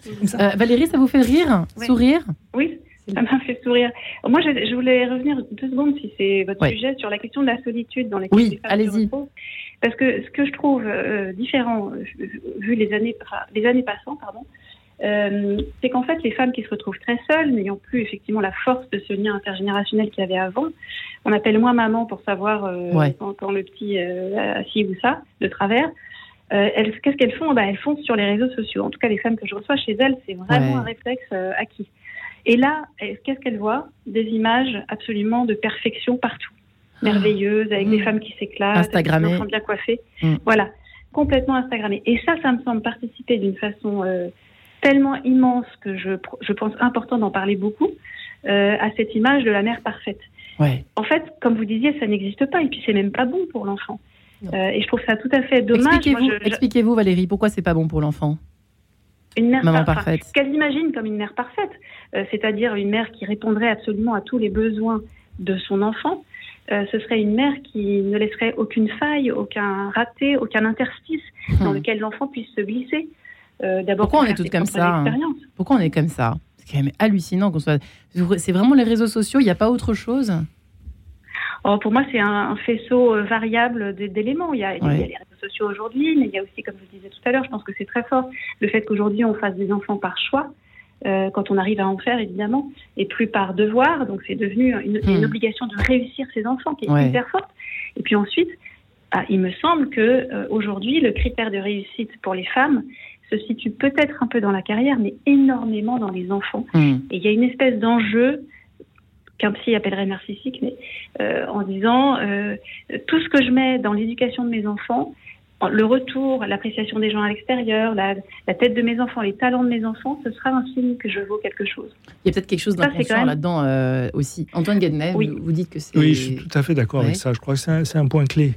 S2: Euh, Valérie, ça vous fait rire Sourire
S3: Oui, ça m'a fait sourire. Moi, je, voulais revenir deux secondes, si c'est votre sujet, sur la question de la solitude dans laquelle
S2: oui, allez-y.
S3: Parce que ce que je trouve euh, différent, euh, vu les années, les années passant, pardon, c'est qu'en fait, les femmes qui se retrouvent très seules, n'ayant plus effectivement la force de ce lien intergénérationnel qu'il y avait avant, on appelle moins maman pour savoir quand, le petit a ci ou ça, de travers. Euh, qu'est-ce qu'elles font? Bah, Elles font sur les réseaux sociaux. En tout cas, les femmes que je reçois chez elles, c'est vraiment un réflexe euh, acquis. Et là, qu'est-ce qu'elles voient? Des images absolument de perfection partout. Ah. Merveilleuses, avec des mmh. femmes qui s'éclatent, des enfants bien coiffés. Mmh. Voilà, complètement Instagrammées. Et ça, ça me semble participer d'une façon euh, tellement immense que je, je pense important d'en parler beaucoup, à cette image de la mère parfaite.
S2: Ouais.
S3: En fait, comme vous disiez, ça n'existe pas, et puis c'est même pas bon pour l'enfant. Euh, et je trouve ça tout à fait dommage.
S2: Expliquez-vous, Valérie, pourquoi c'est pas bon pour l'enfant?
S3: Une mère
S2: Maman parfaite.
S3: Ce qu'elle imagine comme une mère parfaite, euh, c'est-à-dire une mère qui répondrait absolument à tous les besoins de son enfant. Euh, ce serait une mère qui ne laisserait aucune faille, aucun raté, aucun interstice dans hmm. lequel l'enfant puisse se glisser.
S2: D'abord, pourquoi on est toutes comme ça hein? Pourquoi on est comme ça? C'est quand même hallucinant qu'on soit. C'est vraiment les réseaux sociaux. Il n'y a pas autre chose?
S3: Oh, pour moi, c'est un, faisceau euh, variable d'éléments. Il, y a les réseaux sociaux aujourd'hui, mais il y a aussi, comme je vous disais tout à l'heure, je pense que c'est très fort, le fait qu'aujourd'hui on fasse des enfants par choix. Euh, quand on arrive à en faire, évidemment, et plus par devoir. Donc, c'est devenu une, hmm. obligation de réussir ses enfants qui est hyper forte. Et puis ensuite, ah, il me semble que euh, aujourd'hui, le critère de réussite pour les femmes se situe peut-être un peu dans la carrière, mais énormément dans les enfants. Hmm. Et il y a une espèce d'enjeu qu'un psy appellerait narcissique, mais euh, en disant euh, tout ce que je mets dans l'éducation de mes enfants, le retour, l'appréciation des gens à l'extérieur, la, tête de mes enfants, les talents de mes enfants, ce sera un signe que je vaux quelque chose.
S2: Il y a peut-être quelque chose d'inconscient là-dedans euh, aussi. Antoine Guednet, vous, dites que c'est...
S5: Oui, je suis tout à fait d'accord avec ça. Je crois que c'est un, point clé.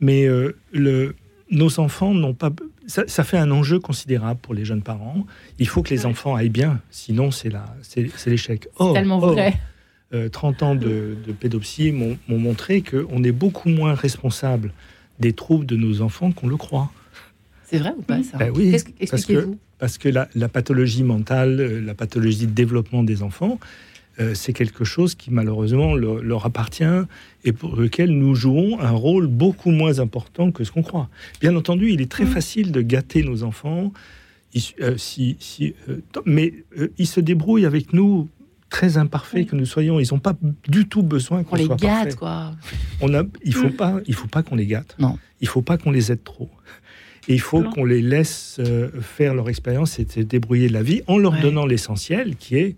S5: Mais le, nos enfants n'ont pas... Ça, fait un enjeu considérable pour les jeunes parents. Il faut que les enfants aillent bien, sinon c'est l'échec.
S2: C'est tellement vrai.
S5: 30 euh, ans de, pédopsie m'ont montré qu'on est beaucoup moins responsable des troubles de nos enfants qu'on le croit.
S2: C'est vrai ou pas ça
S5: ben Oui, parce que, parce que la, pathologie mentale, euh, la pathologie de développement des enfants, euh, c'est quelque chose qui malheureusement leur, appartient et pour lequel nous jouons un rôle beaucoup moins important que ce qu'on croit. Bien entendu, il est très mm. facile de gâter nos enfants, si, si, mais ils se débrouillent avec nous très imparfaits que nous soyons, ils n'ont pas du tout besoin qu'on soit
S2: les gâte, quoi.
S5: On a, il faut pas, il faut pas qu'on les gâte.
S2: Non.
S5: Il faut pas qu'on les aide trop. Et il faut qu'on les laisse euh, faire leur expérience et se débrouiller de la vie en leur donnant l'essentiel, qui est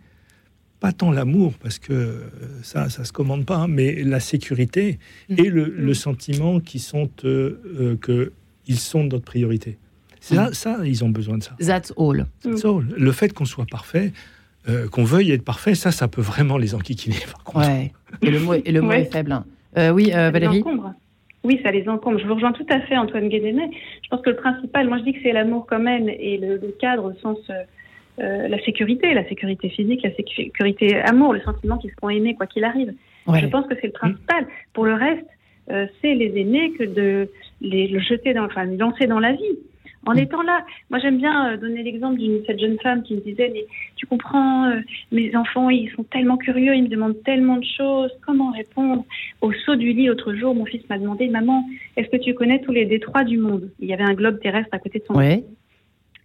S5: pas tant l'amour, parce que euh, ça, ça se commande pas, mais la sécurité mm. et le, mm. sentiment qu'ils sont euh, que ils sont notre priorité. Ça, mm. ça, ils ont besoin de ça.
S2: That's all.
S5: That's all. Le fait qu'on soit parfait, euh, qu'on veuille être parfait, ça, ça peut vraiment les enquiquiner, par contre.
S2: Ouais. Et le mot, et le mot est faible. Hein. Euh, oui, euh, Valérie
S3: Oui, ça les encombre. Je vous rejoins tout à fait, Antoine Guédénet. Je pense que le principal, moi je dis que c'est l'amour quand même et le, cadre au sens la sécurité, la sécurité physique, la sécurité amour, le sentiment qu'ils seront aimés quoi qu'il arrive. Je pense que c'est le principal. Pour le reste, c'est les aimer que de les le jeter dans, enfin, lancer dans la vie en étant là. Moi, j'aime bien euh, donner l'exemple d'une cette jeune femme qui me disait mais tu comprends, euh, mes enfants ils sont tellement curieux, ils me demandent tellement de choses, comment répondre Au saut du lit l'autre jour, mon fils m'a demandé maman, est-ce que tu connais tous les détroits du monde? Il y avait un globe terrestre à côté de son.
S2: Ouais.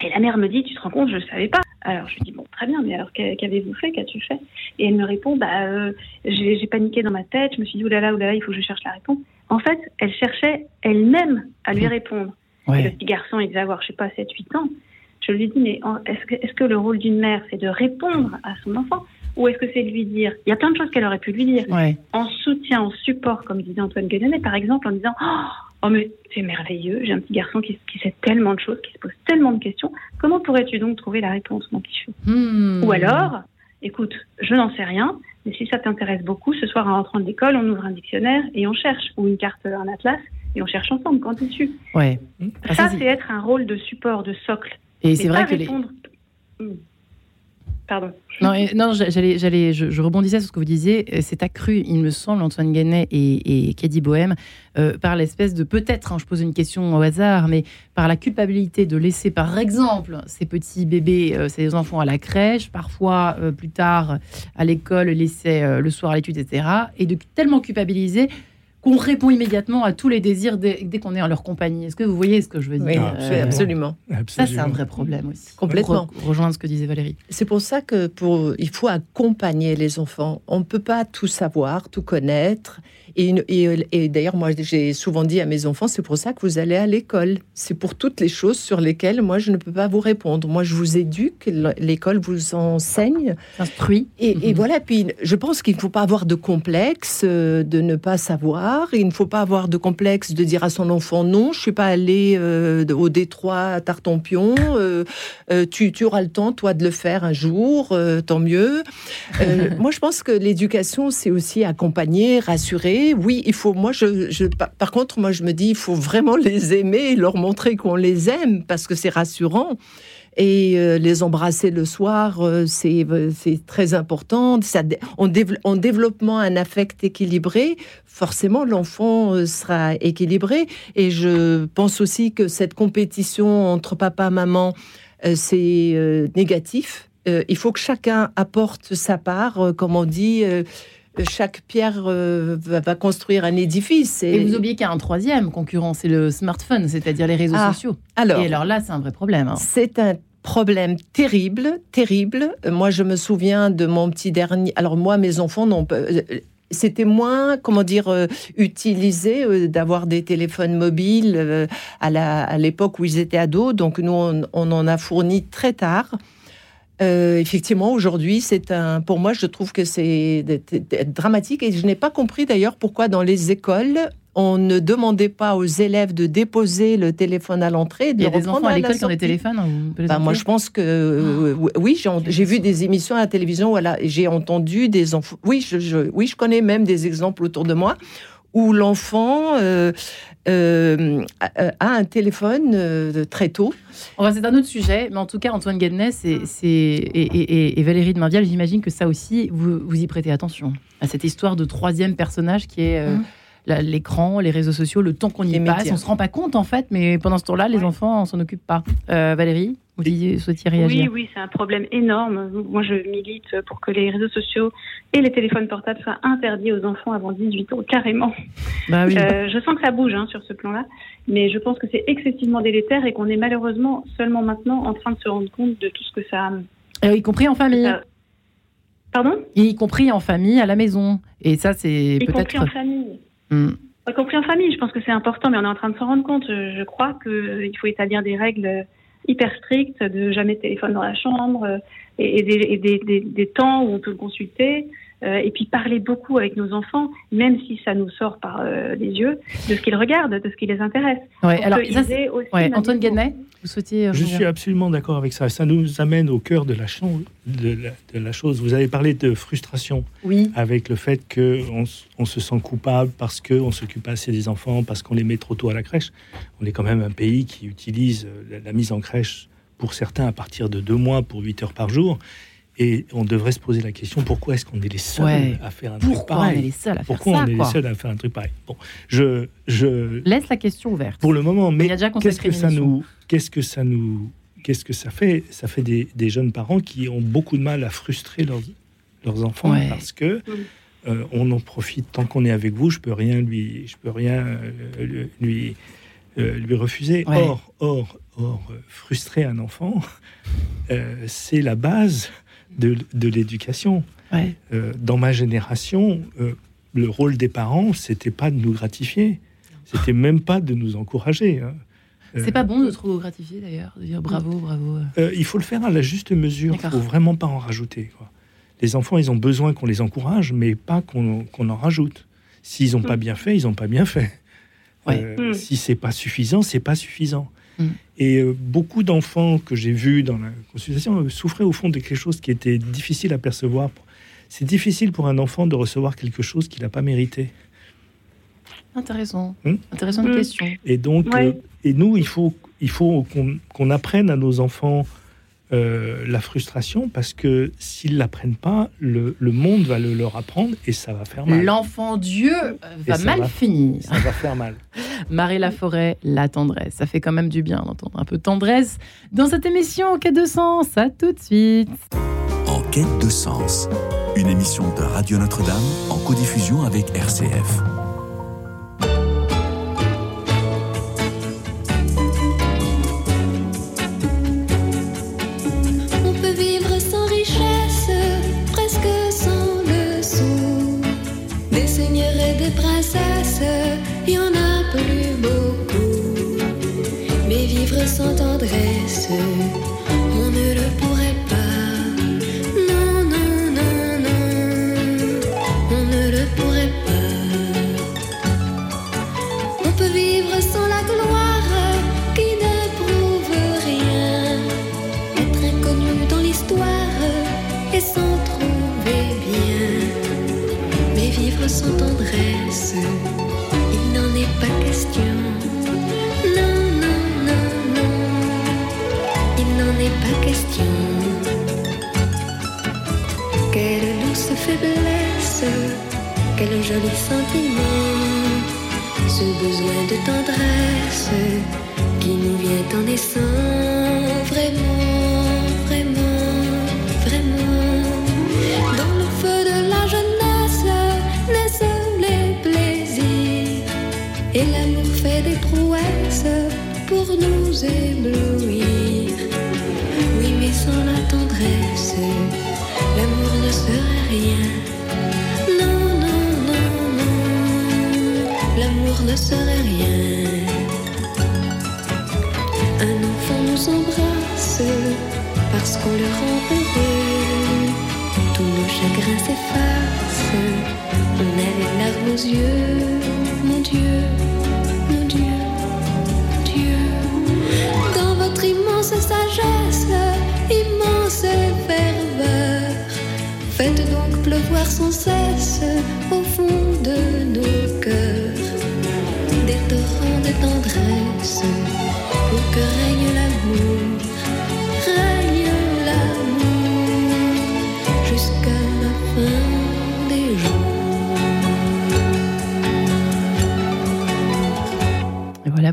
S3: Et la mère me dit, tu te rends compte, je ne savais pas. Alors je lui dis, bon, très bien, mais alors qu'avez-vous fait? Qu'as-tu fait? Et elle me répond, bah, euh, j'ai paniqué dans ma tête, je me suis dit, oulala, oulala, il faut que je cherche la réponse. En fait, elle cherchait elle-même à lui
S2: Mhm.
S3: Et
S2: Ouais.
S3: le petit garçon, il devait avoir, je sais pas, 7-8 ans. Je lui dis, mais est-ce que, le rôle d'une mère, c'est de répondre à son enfant Ou est-ce que c'est de lui dire? Il y a plein de choses qu'elle aurait pu lui dire.
S2: Ouais.
S3: En soutien, en support, comme disait Antoine Guénenet, par exemple, en disant Oh, oh, mais c'est merveilleux, j'ai un petit garçon qui, qui sait tellement de choses, qui se pose tellement de questions. Comment pourrais-tu donc trouver la réponse, mon petit chou?
S2: Hmm.
S3: Ou alors, écoute, je n'en sais rien, mais si ça t'intéresse beaucoup, ce soir en rentrant de l'école, on ouvre un dictionnaire et on cherche, ou une carte, un atlas, et on cherche ensemble quand dessus.
S2: Ouais. Ah,
S3: ça,
S2: c'est-
S3: être un rôle de support, de socle.
S2: Et c'est vrai que les.
S3: répondre. Hmm. Pardon.
S2: Non, non j'allais, j'allais, je, je rebondissais sur ce que vous disiez. Euh, C'est accru, il me semble, Antoine Guénet et, et Caddy Bohème, euh, par l'espèce de peut-être, hein, je pose une question au hasard, mais par la culpabilité de laisser, par exemple, ces petits bébés, euh, ces enfants à la crèche, parfois euh, plus tard à l'école, laisser le soir à l'étude, etc. Et de tellement culpabiliser qu'on répond immédiatement à tous les désirs dès, dès qu'on est en leur compagnie. Est-ce que vous voyez ce que je veux
S4: Oui,
S2: dire? Euh,
S4: absolument.
S2: Ça, c'est un vrai problème aussi.
S4: Complètement.
S2: Pour re- rejoindre ce que disait Valérie.
S4: C'est pour ça que pour, il faut accompagner les enfants. On ne peut pas tout savoir, tout connaître. Et, une- et- et d'ailleurs, moi, j'ai souvent dit à mes enfants, c'est pour ça que vous allez à l'école. C'est pour toutes les choses sur lesquelles moi, je ne peux pas vous répondre. Moi, je vous éduque, l'école vous enseigne.
S2: S'instruit.
S4: Et, et
S2: Mhm.
S4: voilà, puis je pense qu'il ne faut pas avoir de complexe euh, de ne pas savoir. Il ne faut pas avoir de complexe de dire à son enfant non, je suis pas allé euh, au Détroit à Tartampion. euh, euh, tu, tu auras le temps, toi, de le faire un jour, tant mieux. Moi, je pense que l'éducation, c'est aussi accompagner, rassurer. Oui, il faut. Moi, je, par contre, moi, je me dis, il faut vraiment les aimer, leur montrer qu'on les aime parce que c'est rassurant. Et euh, les embrasser le soir, euh, c'est euh, c'est très important. En, dév- en développement un affect équilibré, forcément l'enfant sera équilibré. Et je pense aussi que cette compétition entre papa maman, euh, c'est négatif. Il faut que chacun apporte sa part, comme on dit. Chaque pierre euh, va, va construire un édifice.
S2: Et vous oubliez qu'il y a un troisième concurrent, c'est le smartphone, c'est-à-dire les réseaux
S4: Ah,
S2: sociaux.
S4: alors,
S2: Et alors là, c'est un vrai problème. hein.
S4: C'est un problème terrible, terrible. Euh, Moi, je me souviens de mon petit dernier. Alors moi, mes enfants n'ont pas. euh, C'était moins, comment dire, euh, utilisé euh, d'avoir des téléphones mobiles euh, à l'époque où ils étaient ados. Donc nous, on, on en a fourni très tard. Euh, effectivement, aujourd'hui, c'est un. Pour moi, je trouve que c'est dramatique et je n'ai pas compris d'ailleurs pourquoi dans les écoles on ne demandait pas aux élèves de déposer le téléphone à l'entrée. de
S2: Il y a des enfants à l'école qui ont des téléphones.
S4: Bah, moi, je pense que euh, oui, j'ai vu des émissions à la télévision. Voilà, j'ai entendu des enfants. Oui, je, je- oui, je connais même des exemples autour de moi où l'enfant euh, euh, a, a un téléphone euh, très tôt.
S2: Enfin, c'est un autre sujet, mais en tout cas, Antoine c'est, c'est- et, et- et- et Valérie de Marvial, j'imagine que ça aussi, vous, vous y prêtez attention à cette histoire de troisième personnage qui est euh, la- l'écran, les réseaux sociaux, le temps qu'on y
S4: Les
S2: passe.
S4: médias.
S2: On se rend pas compte, en fait, mais pendant ce temps-là, les
S3: Ouais.
S2: enfants, on s'en occupe pas. Euh, Valérie, souhaitiez réagir
S3: Oui, oui, c'est un problème énorme. Moi, je milite pour que les réseaux sociaux et les téléphones portables soient interdits aux enfants avant 18 ans, carrément.
S2: Bah oui.
S3: Euh, je sens que ça bouge hein, sur ce plan-là, mais je pense que c'est excessivement délétère et qu'on est malheureusement seulement maintenant en train de se rendre compte de tout ce que ça...
S2: Euh, y compris en famille.
S3: ça- Pardon?
S2: Y compris en famille, à la maison. Et ça, c'est
S3: Y
S2: peut-être.
S3: compris en famille.
S2: Hmm.
S3: Y compris en famille, je pense que c'est important, mais on est en train de s'en rendre compte. Je, je crois qu'il faut établir des règles hyper strictes, de jamais téléphone dans la chambre, euh, et, des, et des- des- des temps où on peut le consulter, et puis parler beaucoup avec nos enfants, même si ça nous sort par euh, les yeux, de ce qu'ils regardent, de ce qui les intéresse.
S2: Ouais, alors, ça, ouais, Antoine. Guednet, vous souhaitiez. euh,
S5: Je suis absolument d'accord avec ça. Ça nous amène au cœur de la, chan- de la, de la chose. Vous avez parlé de frustration
S2: Oui.
S5: avec le fait qu'on on se sent coupable parce qu'on s'occupe pas assez des enfants, parce qu'on les met trop tôt à la crèche. On est quand même un pays qui utilise euh, la, la mise en crèche pour certains à partir de deux mois pour 8 heures par jour. Et on devrait se poser la question pourquoi est-ce qu'on est les seuls
S2: Ouais.
S5: à faire un truc
S2: Pourquoi on
S5: pareil
S2: est les seuls à faire
S5: Pourquoi
S2: ça
S5: on est
S2: quoi
S5: les seuls à faire un truc pareil Bon, je, je,
S2: Laisse la question ouverte.
S5: pour le moment, mais qu'est-ce que ça nous, qu'est-ce que ça nous, qu'est-ce que ça fait? Ça fait des, des jeunes parents qui ont beaucoup de mal à frustrer leurs, leurs enfants
S2: Ouais.
S5: parce que euh, on en profite tant qu'on est avec vous. Je peux rien lui, je peux rien euh, lui euh, lui refuser.
S2: Ouais.
S5: Or, or, or, frustrer un enfant, c'est la base de, de l'éducation.
S2: Ouais.
S5: Euh, dans ma génération, euh, le rôle des parents, c'était pas de nous gratifier, c'était même pas de nous encourager. hein.
S2: C'est
S5: Euh,
S2: pas bon de trop gratifier d'ailleurs, de dire bravo, bravo. euh.
S5: euh, il faut le faire à la juste mesure. Il faut vraiment pas en rajouter. quoi. Les enfants, ils ont besoin qu'on les encourage, mais pas qu'on en rajoute. S'ils n'ont pas bien fait, ils n'ont pas bien fait.
S2: Ouais.
S5: Euh,
S3: Mm.
S5: Si c'est pas suffisant, c'est pas suffisant.
S2: Mm.
S5: Et euh, beaucoup d'enfants que j'ai vus dans la consultation euh, souffraient au fond de quelque chose qui était difficile à percevoir. C'est difficile pour un enfant de recevoir quelque chose qu'il n'a pas mérité.
S2: Intéressant.
S5: Hmm?
S2: Intéressante
S3: Hmm.
S2: question.
S5: Et donc,
S3: Ouais.
S5: euh, et nous, il faut, il faut qu'on qu'on apprenne à nos enfants euh, la frustration parce que s'ils l'apprennent pas, le, le monde va le leur apprendre et ça va faire mal.
S2: L'enfant Dieu euh, va mal
S5: va-
S2: finir.
S5: Ça va faire mal.
S2: Marie Laforêt, la tendresse. Ça fait quand même du bien d'entendre un peu de tendresse dans cette émission En quête de sens. À tout de suite.
S1: En quête de sens, une émission de Radio Notre-Dame en codiffusion avec RCF.
S6: Sans tendresse,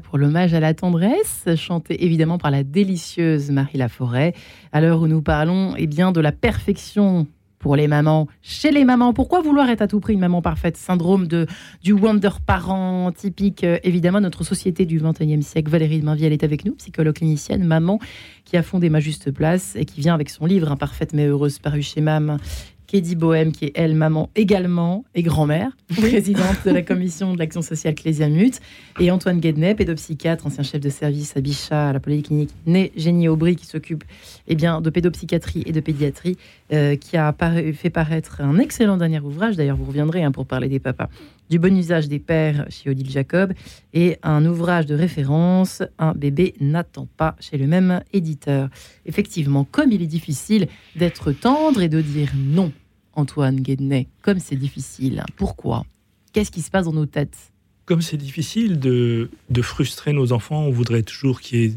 S6: Pour
S2: l'hommage à la tendresse, chanté évidemment par la délicieuse Marie Laforêt. À l'heure où nous parlons eh bien, de la perfection pour les mamans, chez les mamans. Pourquoi vouloir être à tout prix une maman parfaite? Syndrome de, du wonder parent, typique euh, évidemment de notre société du 21e siècle. Valérie de est avec nous, psychologue clinicienne, maman, qui a fondé Ma Juste Place et qui vient avec son livre Imparfaite mais heureuse, paru chez MAM. Kédi Bohème, qui est elle, maman également, et grand-mère, présidente de la commission de l'action sociale Clésiamut, et Antoine Guednet, pédopsychiatre, ancien chef de service à Bichat, à la polyclinique Né Génie Aubry, qui s'occupe eh bien, de pédopsychiatrie et de pédiatrie, euh, qui a paru- fait paraître un excellent dernier ouvrage, d'ailleurs vous reviendrez hein, pour parler des papas, du bon usage des pères chez Odile Jacob, et un ouvrage de référence, Un bébé n'attend pas, chez le même éditeur. Effectivement, comme il est difficile d'être tendre et de dire non, Antoine Guednet, comme c'est difficile. Pourquoi? Qu'est-ce qui se passe dans nos têtes?
S5: Comme c'est difficile de, de frustrer nos enfants, on voudrait toujours qu'il y ait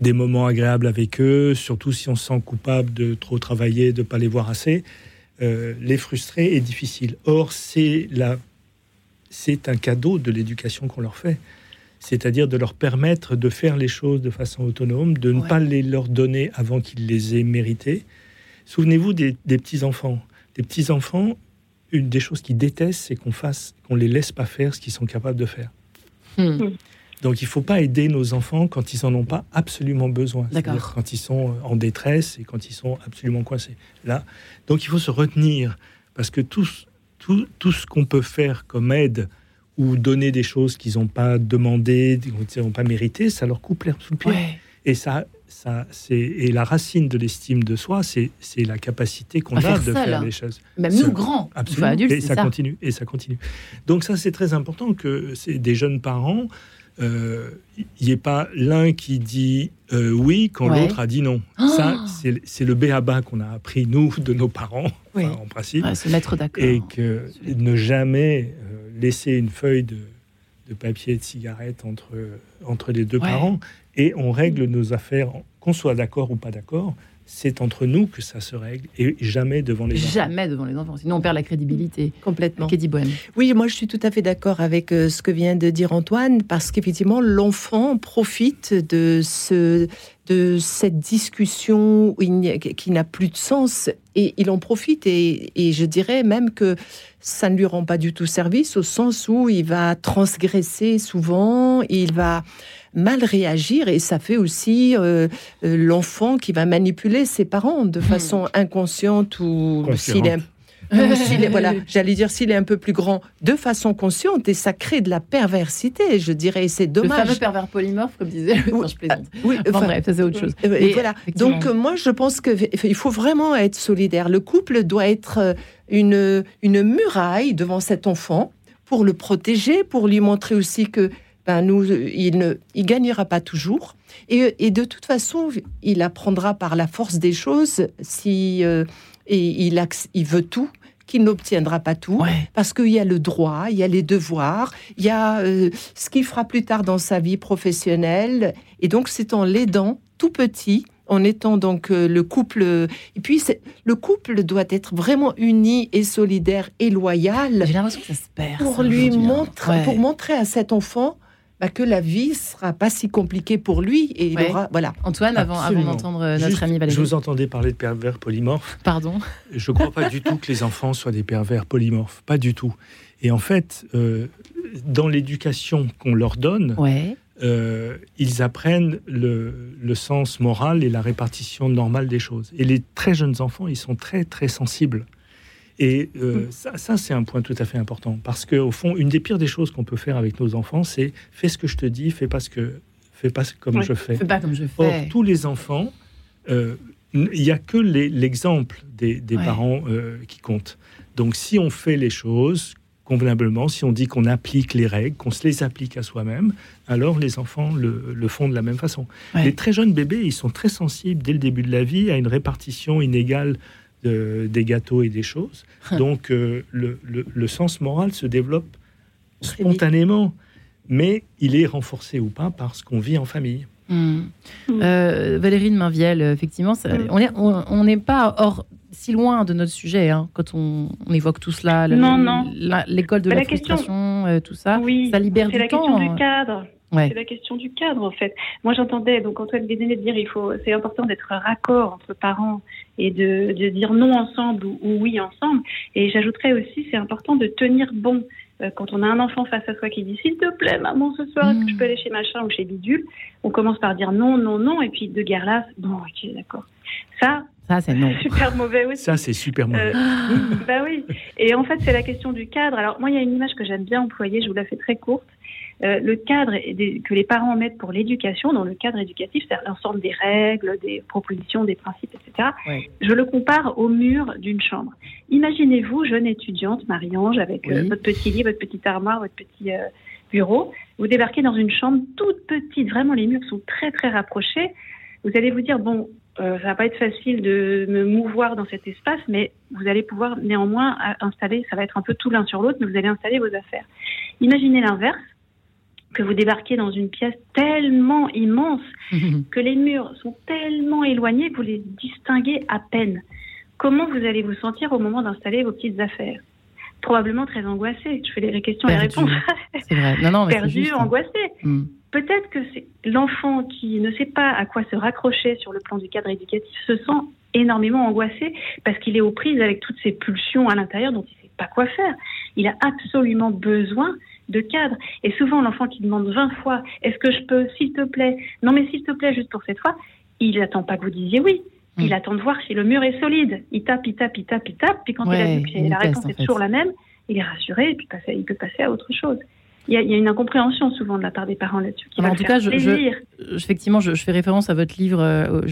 S5: des moments agréables avec eux, surtout si on se sent coupable de trop travailler, de ne pas les voir assez. Euh, les frustrer est difficile. Or, c'est la, c'est un cadeau de l'éducation qu'on leur fait. C'est-à-dire de leur permettre de faire les choses de façon autonome, de ne
S2: Ouais.
S5: pas les leur donner avant qu'ils les aient méritées. Souvenez-vous des, des petits-enfants. Les petits-enfants, une des choses qu'ils détestent, c'est qu'on fasse, qu'on les laisse pas faire ce qu'ils sont capables de faire.
S2: Hmm.
S5: Donc il ne faut pas aider nos enfants quand ils n'en ont pas absolument besoin.
S2: D'accord.
S5: Quand ils sont en détresse et quand ils sont absolument coincés. Là, donc il faut se retenir parce que tous, tout, tout ce qu'on peut faire comme aide ou donner des choses qu'ils n'ont pas demandé, qu'ils n'ont pas mérité, ça leur coupe l'herbe sous le pied.
S2: Ouais.
S5: Et ça, ça, c'est et la racine de l'estime de soi, c'est la capacité qu'on a
S2: faire
S5: de faire
S2: là.
S5: les choses.
S2: Même nous, grands,
S5: Absolument.
S2: adultes,
S5: et ça,
S2: ça.
S5: continue et ça continue. Donc ça, c'est très important que c'est des jeunes parents. euh, Il n'y ait pas l'un qui dit euh, oui quand
S2: Ouais.
S5: l'autre a dit non.
S2: Ah
S5: Ça, c'est c'est le béaba qu'on a appris, nous, de nos parents,
S2: Oui.
S5: enfin, en principe.
S2: Ouais, se mettre d'accord.
S5: et que ne jamais euh, laisser une feuille de, de papier et de cigarette entre, entre les deux
S2: Ouais.
S5: parents et on règle nos affaires, qu'on soit d'accord ou pas d'accord, c'est entre nous que ça se règle et jamais devant les enfants.
S2: Jamais devant les enfants, sinon on perd la crédibilité.
S4: Complètement.
S2: Kedi Bohème.
S4: Oui, moi je suis tout à fait d'accord avec euh, ce que vient de dire Antoine, parce qu'effectivement l'enfant profite de ce de cette discussion qui n'a plus de sens et il en profite et, et je dirais même que ça ne lui rend pas du tout service au sens où il va transgresser souvent, il va mal réagir et ça fait aussi euh, euh, l'enfant qui va manipuler ses parents de façon inconsciente ou s'il est voilà, j'allais dire s'il est un peu plus grand de façon consciente et ça crée de la perversité, je dirais, et c'est
S2: Le fameux
S4: dommage.
S2: pervers polymorphe, comme disait. non, je plaisante.
S4: Oui,
S2: Enfin,
S4: enfin,
S2: bref, ça c'est autre chose.
S4: euh,
S2: Mais
S4: voilà. Donc euh, moi je pense que il faut vraiment être solidaire. Le couple doit être euh, une une muraille devant cet enfant pour le protéger, pour lui montrer aussi que ben nous euh, il ne il gagnera pas toujours et, et de toute façon il apprendra par la force des choses si euh, et il il veut tout qu'il n'obtiendra pas tout
S2: Ouais.
S4: parce qu'il y a le droit, il y a les devoirs, il y a euh, ce qu'il fera plus tard dans sa vie professionnelle. Et donc, c'est en l'aidant tout petit, en étant donc euh, le couple. Et puis, le couple doit être vraiment uni et solidaire et loyal
S2: J'ai l'impression que ça se perd.
S4: pour
S2: ça,
S4: lui
S2: hein.
S4: montrer,
S2: Ouais.
S4: pour montrer à cet enfant bah, que la vie sera pas si compliquée pour lui et il aura voilà.
S2: Antoine, avant, avant d'entendre euh, notre
S5: Juste,
S2: ami Valérie.
S5: Je vous entendais parler de pervers polymorphes.
S2: Pardon.
S5: Je ne crois pas du tout que les enfants soient des pervers polymorphes. Pas du tout. Et en fait, euh, dans l'éducation qu'on leur donne,
S2: Ouais.
S5: euh, ils apprennent le, le sens moral et la répartition normale des choses. Et les très jeunes enfants, ils sont très, très sensibles. Et euh, ça, ça, c'est un point tout à fait important. Parce qu'au fond, une des pires des choses qu'on peut faire avec nos enfants, c'est fais ce que je te dis, fais pas, ce que, fais pas comme
S3: Ouais.
S5: je fais.
S2: Fais pas comme je
S5: Or,
S2: fais.
S5: tous les enfants, euh, il n'y a que l'exemple des, des
S2: Ouais.
S5: parents euh, qui compte. Donc, si on fait les choses convenablement, si on dit qu'on applique les règles, qu'on se les applique à soi-même, alors les enfants le, le font de la même façon.
S2: Ouais.
S5: Les très jeunes bébés, ils sont très sensibles dès le début de la vie à une répartition inégale de- des gâteaux et des choses. Donc, euh, le, le- le sens moral se développe spontanément, mais il est renforcé ou pas parce qu'on vit en famille.
S2: Hmm.
S3: Mm.
S2: Euh, Valérie de Mainvielle, effectivement, ça-
S3: Mm.
S2: on est- on on n'est pas hors si loin de notre sujet hein, quand on, on évoque tout cela, le-
S3: Non,
S2: le-
S3: non.
S2: la- l'école de
S3: Mais
S2: la,
S3: la question-
S2: frustration, euh, tout ça.
S3: oui,
S2: ça libère
S3: c'est
S2: du
S3: la
S2: temps,
S3: question
S2: hein.
S3: du cadre.
S2: Ouais.
S3: C'est la question du cadre, en fait. Moi, j'entendais, donc Antoine de dire, il faut, c'est important d'être raccord entre parents et de, de dire non ensemble ou, ou oui ensemble. Et j'ajouterais aussi, c'est important de tenir bon. Euh, Quand on a un enfant face à soi qui dit, s'il te plaît, maman, ce soir, est-ce que je peux aller chez machin ou chez bidule? On commence par dire non, non, non, et puis de guerre là, bon, ok, d'accord. Ça,
S2: Ça, c'est non.
S3: super mauvais aussi.
S5: Ça, c'est super mauvais.
S3: Euh, bah oui. Et en fait, c'est la question du cadre. Alors, moi, il y a une image que j'aime bien employer, je vous la fais très courte. Euh, le cadre des- que les parents mettent pour l'éducation, dans le cadre éducatif, c'est l'ensemble des règles, des propositions, des principes, etc. Je le compare au mur d'une chambre. Imaginez-vous, jeune étudiante, Marie-Ange, avec euh, votre petit lit, votre petite armoire, votre petit euh, bureau. Vous débarquez dans une chambre toute petite, vraiment les murs sont très très rapprochés. Vous allez vous dire, bon, ça va pas être facile de me mouvoir dans cet espace, mais vous allez pouvoir néanmoins installer, ça va être un peu tout l'un sur l'autre, mais vous allez installer vos affaires. Imaginez l'inverse, que vous débarquez dans une pièce tellement immense que les murs sont tellement éloignés que vous les distinguez à peine. Comment vous allez vous sentir au moment d'installer vos petites affaires? Probablement très angoissé. Je fais les questions et les réponses.
S2: c'est vrai. Non, non,
S3: Perdu,
S2: juste. hein.
S3: angoissé.
S2: Hmm.
S3: Peut-être que c'est l'enfant qui ne sait pas à quoi se raccrocher sur le plan du cadre éducatif se sent énormément angoissé parce qu'il est aux prises avec toutes ces pulsions à l'intérieur dont il ne sait pas quoi faire. Il a absolument besoin de cadre. Et souvent, l'enfant qui demande 20 fois Est-ce que je peux, s'il te plaît? Non, mais s'il te plaît, juste pour cette fois, il n'attend pas que vous disiez oui. Il attend de voir si le mur est solide. Il tape, il tape, il tape, il tape. Puis quand il a vu que la réponse
S2: en
S3: est toujours la même, il est rassuré et puis il peut passer à autre chose. Il y, a, il y a une incompréhension souvent de la part des parents là-dessus. Va
S2: en tout cas, je- Effectivement, je, je fais référence à votre livre. euh,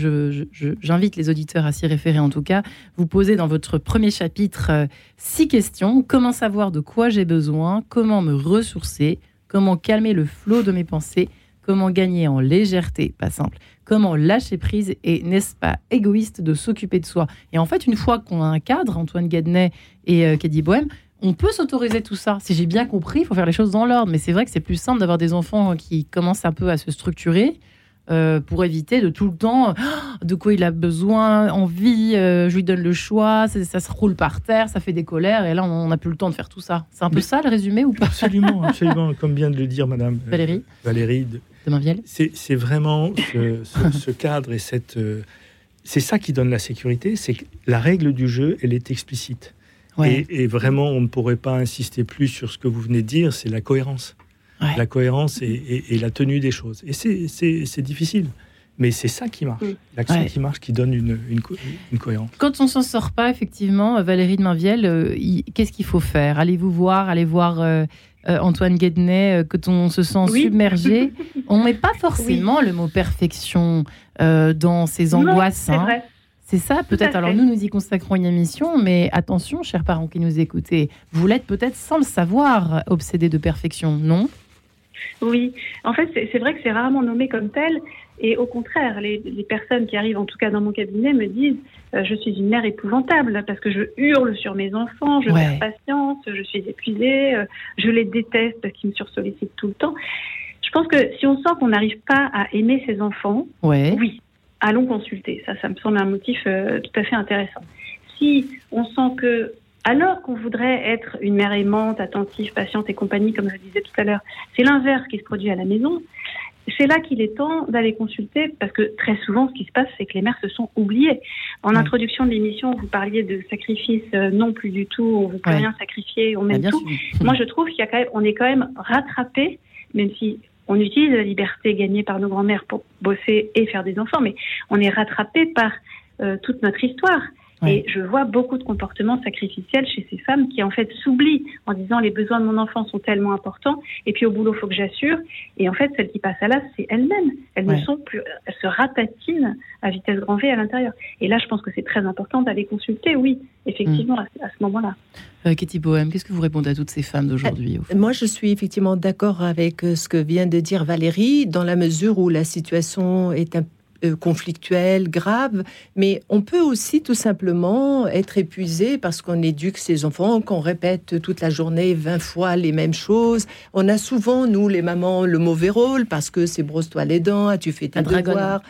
S2: J'invite les auditeurs à s'y référer en tout cas. Vous posez dans votre premier chapitre euh, six questions. Comment savoir de quoi j'ai besoin? Comment me ressourcer? Comment calmer le flot de mes pensées? Comment gagner en légèreté? Pas simple. Comment lâcher prise Et n'est-ce pas égoïste de s'occuper de soi? Et en fait, une fois qu'on a un cadre, Antoine Guednet et euh, Caddy Bohème, on peut s'autoriser tout ça. Si j'ai bien compris, il faut faire les choses dans l'ordre. Mais c'est vrai que c'est plus simple d'avoir des enfants qui commencent un peu à se structurer euh, pour éviter de tout le temps Ah, de quoi il a besoin, envie, euh, je lui donne le choix, ça, ça se roule par terre, ça fait des colères. Et là, on n'a plus le temps de faire tout ça. C'est un peu
S5: Mais-
S2: ça le résumé ou pas?
S5: Absolument, absolument, comme vient de le dire Madame euh,
S2: Valérie
S5: Valérie de-
S2: de
S5: c'est vraiment ce, ce- ce cadre et cette. c'est ça qui donne la sécurité, c'est que la règle du jeu, elle est explicite.
S2: Ouais.
S5: Et, et vraiment, on ne pourrait pas insister plus sur ce que vous venez de dire, c'est la cohérence.
S2: Ouais.
S5: La cohérence et, et- et la tenue des choses. Et c'est- difficile. Mais c'est ça qui marche.
S3: Oui.
S5: L'action
S2: Ouais.
S5: qui marche, qui donne une, une, co- une cohérence.
S2: Quand on s'en sort pas, effectivement, euh, Valérie de Mainvielle, euh, qu'est-ce qu'il faut faire? Allez-vous voir, allez voir euh, euh, Antoine Guednet, euh, quand on se sent
S3: Oui.
S2: submergé? on met pas forcément le mot perfection euh, dans
S3: Non,
S2: angoisses.
S3: c'est
S2: hein.
S3: vrai.
S2: C'est ça, peut-être. Alors nous, nous y consacrons une émission, mais attention, chers parents qui nous écoutez, vous l'êtes peut-être sans le savoir, obsédé de perfection, non?
S3: Oui, en fait, c'est c'est vrai que c'est rarement nommé comme tel. Et au contraire, les, les personnes qui arrivent, en tout cas dans mon cabinet, me disent euh, Je suis une mère épouvantable parce que je hurle sur mes enfants, je
S2: Ouais.
S3: perds patience, je suis épuisée, euh, je les déteste parce qu'ils me sursollicitent tout le temps. Je pense que si on sent qu'on n'arrive pas à aimer ses enfants,
S2: Ouais.
S3: oui, allons consulter. Ça, ça me semble un motif euh, tout à fait intéressant. Si on sent que, alors qu'on voudrait être une mère aimante, attentive, patiente et compagnie, comme je disais tout à l'heure, c'est l'inverse qui se produit à la maison, c'est là qu'il est temps d'aller consulter parce que très souvent, ce qui se passe, c'est que les mères se sont oubliées. En
S2: Ouais.
S3: introduction de l'émission, vous parliez de sacrifice, euh, non plus du tout, on veut plus
S2: Ouais.
S3: rien sacrifier, on
S2: Ah,
S3: mène tout. Moi, je trouve qu'il y a quand même, on est quand même rattrapé, même si on utilise la liberté gagnée par nos grands-mères pour bosser et faire des enfants, mais on est rattrapé par euh, toute notre histoire.
S2: Ouais.
S3: Et je vois beaucoup de comportements sacrificiels chez ces femmes qui en fait s'oublient en disant les besoins de mon enfant sont tellement importants et puis au boulot faut que j'assure. Et en fait celles qui passent à l'as c'est elles-mêmes. Elles
S2: Ouais.
S3: ne sont plus elles se ratatinent à vitesse grand V à l'intérieur. Et là je pense que c'est très important d'aller consulter oui effectivement à, à ce moment-là.
S2: Euh, Katie Bohème, qu'est-ce que vous répondez à toutes ces femmes d'aujourd'hui
S4: Moi, je suis effectivement d'accord avec euh, ce que vient de dire Valérie, dans la mesure où la situation est un euh, conflictuelle, grave, mais on peut aussi tout simplement être épuisé parce qu'on éduque ses enfants, qu'on répète toute la journée 20 fois les mêmes choses. On a souvent, nous, les mamans, le mauvais rôle parce que c'est brosse-toi les dents, as-tu fait tes devoirs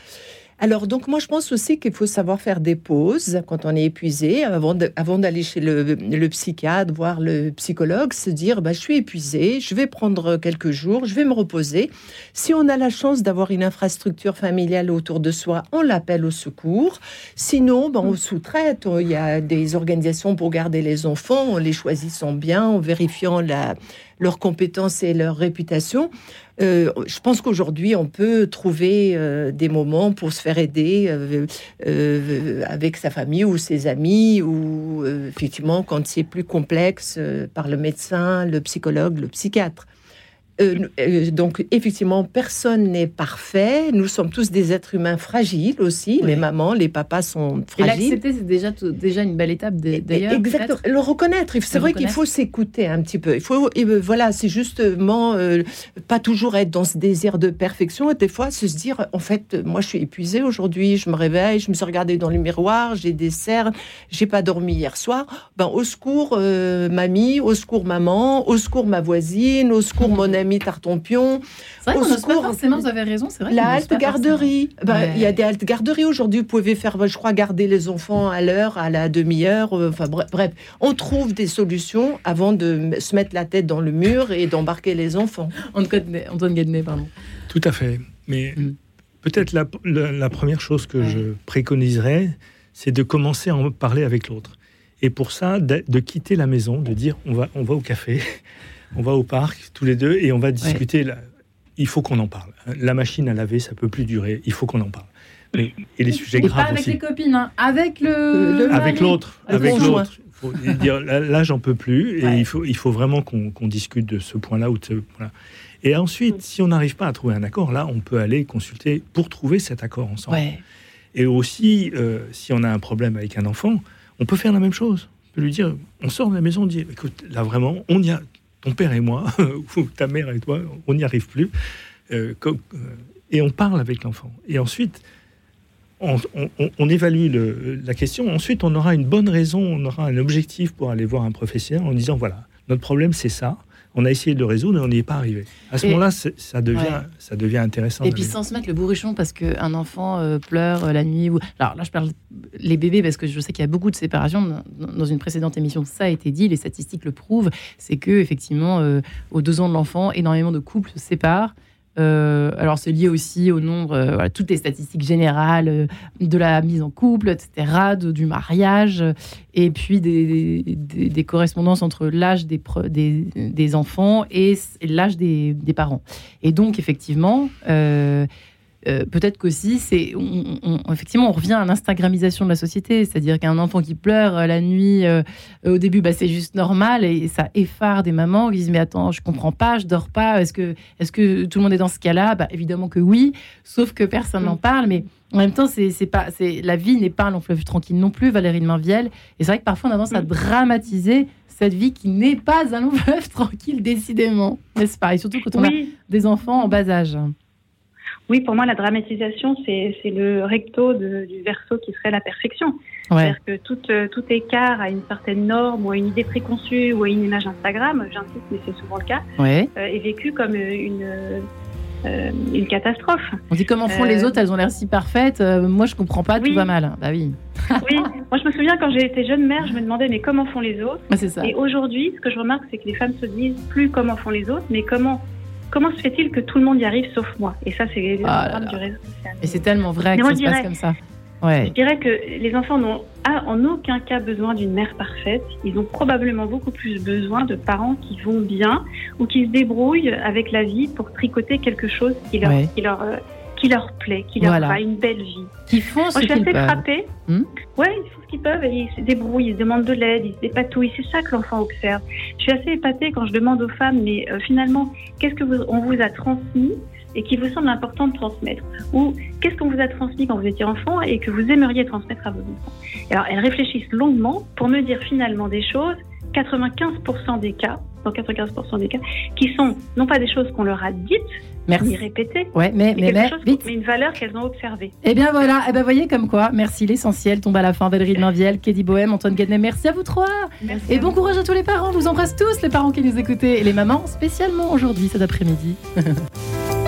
S4: alors, donc, moi, je pense aussi qu'il faut savoir faire des pauses quand on est épuisé, avant de- avant d'aller chez le, le psychiatre, voir le psychologue, se dire, bah, je suis épuisé, je vais prendre quelques jours, je vais me reposer. Si on a la chance d'avoir une infrastructure familiale autour de soi, on l'appelle au secours. Sinon, bah, on sous-traite. Il y a des organisations pour garder les enfants, en les choisissant bien, en vérifiant la, leurs compétences et leur réputation. Euh, je pense qu'aujourd'hui, on peut trouver euh, des moments pour se faire aider euh, avec sa famille ou ses amis, ou effectivement, quand c'est plus complexe, par le médecin, le psychologue, le psychiatre. Euh, euh, donc, effectivement, personne n'est parfait. Nous sommes tous des êtres humains fragiles aussi.
S2: Oui.
S4: Les mamans, les papas sont
S2: Et
S4: fragiles.
S2: l'accepter, c'est déjà, tout- déjà une belle étape d'ailleurs.
S4: Exactement. Le reconnaître. C'est vrai qu'il faut s'écouter un petit peu. Il faut, et euh, voilà, c'est justement pas toujours être dans ce désir de perfection. Et des fois, se dire, en fait, moi, je suis épuisée aujourd'hui. Je me réveille, je me suis regardée dans le miroir, j'ai des cernes, j'ai pas dormi hier soir. Ben, au secours, mamie, au secours, maman, au secours, ma voisine, au secours, mon ami Tartampion.
S2: C'est vrai
S4: Au
S2: qu'on n'ose pas
S4: secours.
S2: forcément, vous avez raison, c'est vrai.
S4: La halte garderie. Ben,
S2: Ouais.
S4: Il y a des haltes garderies aujourd'hui. Vous pouvez faire, je crois, garder les enfants à l'heure, à la demi-heure. euh, Enfin bref, bref, on trouve des solutions avant de se mettre la tête dans le mur et d'embarquer les enfants.
S2: Antoine Guednet- pardon.
S5: Tout à fait. Mais
S2: Mm.
S5: peut-être la, la- la première chose que je préconiserais, c'est de commencer à en parler avec l'autre. Et pour ça, de, de quitter la maison, de dire on va, on va au café, on va au parc tous les deux et on va discuter. la- il faut qu'on en parle. La machine à laver, ça peut plus durer. Il faut qu'on en parle. Et, et les sujets
S2: Et pas
S5: graves
S2: avec
S5: aussi.
S2: les copines, hein, avec le.
S4: Le-
S5: Avec l'autre,
S4: Avec
S5: avec l'autre. Faut dire, là, là, j'en peux plus, et
S2: Ouais.
S5: il faut, il faut vraiment qu'on discute de ce point-là ou de ce point-là. Et ensuite, si on n'arrive pas à trouver un accord, là, on peut aller consulter pour trouver cet accord ensemble.
S2: Ouais.
S5: Et aussi, euh, si on a un problème avec un enfant, on peut faire la même chose. On peut lui dire, on sort de la maison, on dit, écoute, là vraiment, on y a, ton père et moi, ou ta mère et toi, on n'y arrive plus. Euh, euh, et on parle avec l'enfant. Et ensuite, on, évalue la question. Ensuite, on aura une bonne raison, on aura un objectif pour aller voir un professionnel en disant, voilà, notre problème, c'est ça. On a essayé de le résoudre et on n'y est pas arrivé. À ce moment-là, ça devient,
S2: Ouais.
S5: ça devient intéressant.
S2: Et puis sans se mettre le bourrichon parce qu'un enfant euh, pleure euh, la nuit. Ou... Alors là, je parle les bébés parce que je sais qu'il y a beaucoup de séparations. Dans- Dans une précédente émission, ça a été dit, les statistiques le prouvent. C'est que effectivement, euh, aux deux ans de l'enfant, énormément de couples se séparent. Euh, alors c'est lié aussi au nombre, euh, voilà, toutes les statistiques générales euh, de la mise en couple, etc., du mariage, et puis des, correspondances entre l'âge des, des, enfants et l'âge des parents. Et donc effectivement, euh, peut-être qu'aussi, c'est, on, on- effectivement, on revient à l'instagramisation de la société, c'est-à-dire qu'un enfant qui pleure euh, la nuit, euh, au début, bah, c'est juste normal et ça effare des mamans qui disent mais attends, je comprends pas, je dors pas, est-ce que, est-ce que tout le monde est dans ce cas-là? Bah évidemment que oui, sauf que personne n'en parle, mais en même temps, c'est, c'est pas, c'est, la vie n'est pas un long fleuve tranquille non plus, Valérie de Mainvielle, et c'est vrai que parfois on a tendance à
S3: Mm.
S2: dramatiser cette vie qui n'est pas un long fleuve tranquille, décidément, n'est-ce pas? Et surtout quand on a des enfants en bas âge.
S3: Oui, pour moi, la dramatisation, c'est le recto de- du verso qui serait la perfection.
S2: Ouais.
S3: C'est-à-dire que tout, euh, tout écart à une certaine norme ou à une idée préconçue ou à une image Instagram, j'insiste, mais c'est souvent le cas,
S2: Ouais.
S3: euh, est vécu comme euh, une, euh, une catastrophe.
S2: On dit comment font les autres, elles ont l'air si parfaites. moi, je comprends pas, tout va mal. Bah oui,
S3: Oui, moi je me souviens quand j'ai été jeune mère, je me demandais mais comment font les autres?
S2: C'est ça.
S3: Et aujourd'hui, ce que je remarque, c'est que les femmes se disent plus comment font les autres, mais comment comment se fait-il que tout le monde y arrive sauf moi? Et ça, c'est le
S2: Ah là
S3: drame
S2: là.
S3: du réseau social.
S2: Et c'est tellement vrai
S3: Mais
S2: que ça se passe comme ça. Ouais.
S3: Je dirais que les enfants n'ont en aucun cas besoin d'une mère parfaite. Ils ont probablement beaucoup plus besoin de parents qui vont bien ou qui se débrouillent avec la vie pour tricoter quelque chose qui leur,
S2: Ouais.
S3: qui leur, euh, qui leur plaît, qui leur
S2: Voilà.
S3: fera une belle vie.
S2: Qui font
S3: Moi,
S2: ce
S3: je suis assez
S2: peuvent.
S3: frappée.
S2: Hmm?
S3: Ouais, ils font ce qu'ils peuvent ils se débrouillent, ils se demandent de l'aide, ils se dépatouillent. C'est ça que l'enfant observe. Je suis assez épatée quand je demande aux femmes, mais euh, finalement, qu'est-ce que vous, vous a transmis et qui vous semble important de transmettre? Ou qu'est-ce qu'on vous a transmis quand vous étiez enfant et que vous aimeriez transmettre à vos enfants? Alors, elles réfléchissent longuement pour me dire finalement des choses, 95% des cas, dans 95% des cas, qui sont non pas des choses qu'on leur a dites, ni
S2: Merci.
S3: répétées,
S2: Ouais, mais,
S3: mais
S2: mais,
S3: chose,
S2: vite.
S3: mais une valeur qu'elles ont observée.
S2: Eh bien voilà, eh ben voyez comme quoi. Merci, l'essentiel tombe à la fin. Valérie de Mainvielle, Kédi Bohème, Antoine Gadnet, merci à vous trois.
S3: Merci
S2: Et bon
S3: vous.
S2: courage à tous les parents. Vous embrasse tous, les parents qui nous écoutez. Et les mamans, spécialement aujourd'hui, cet après-midi.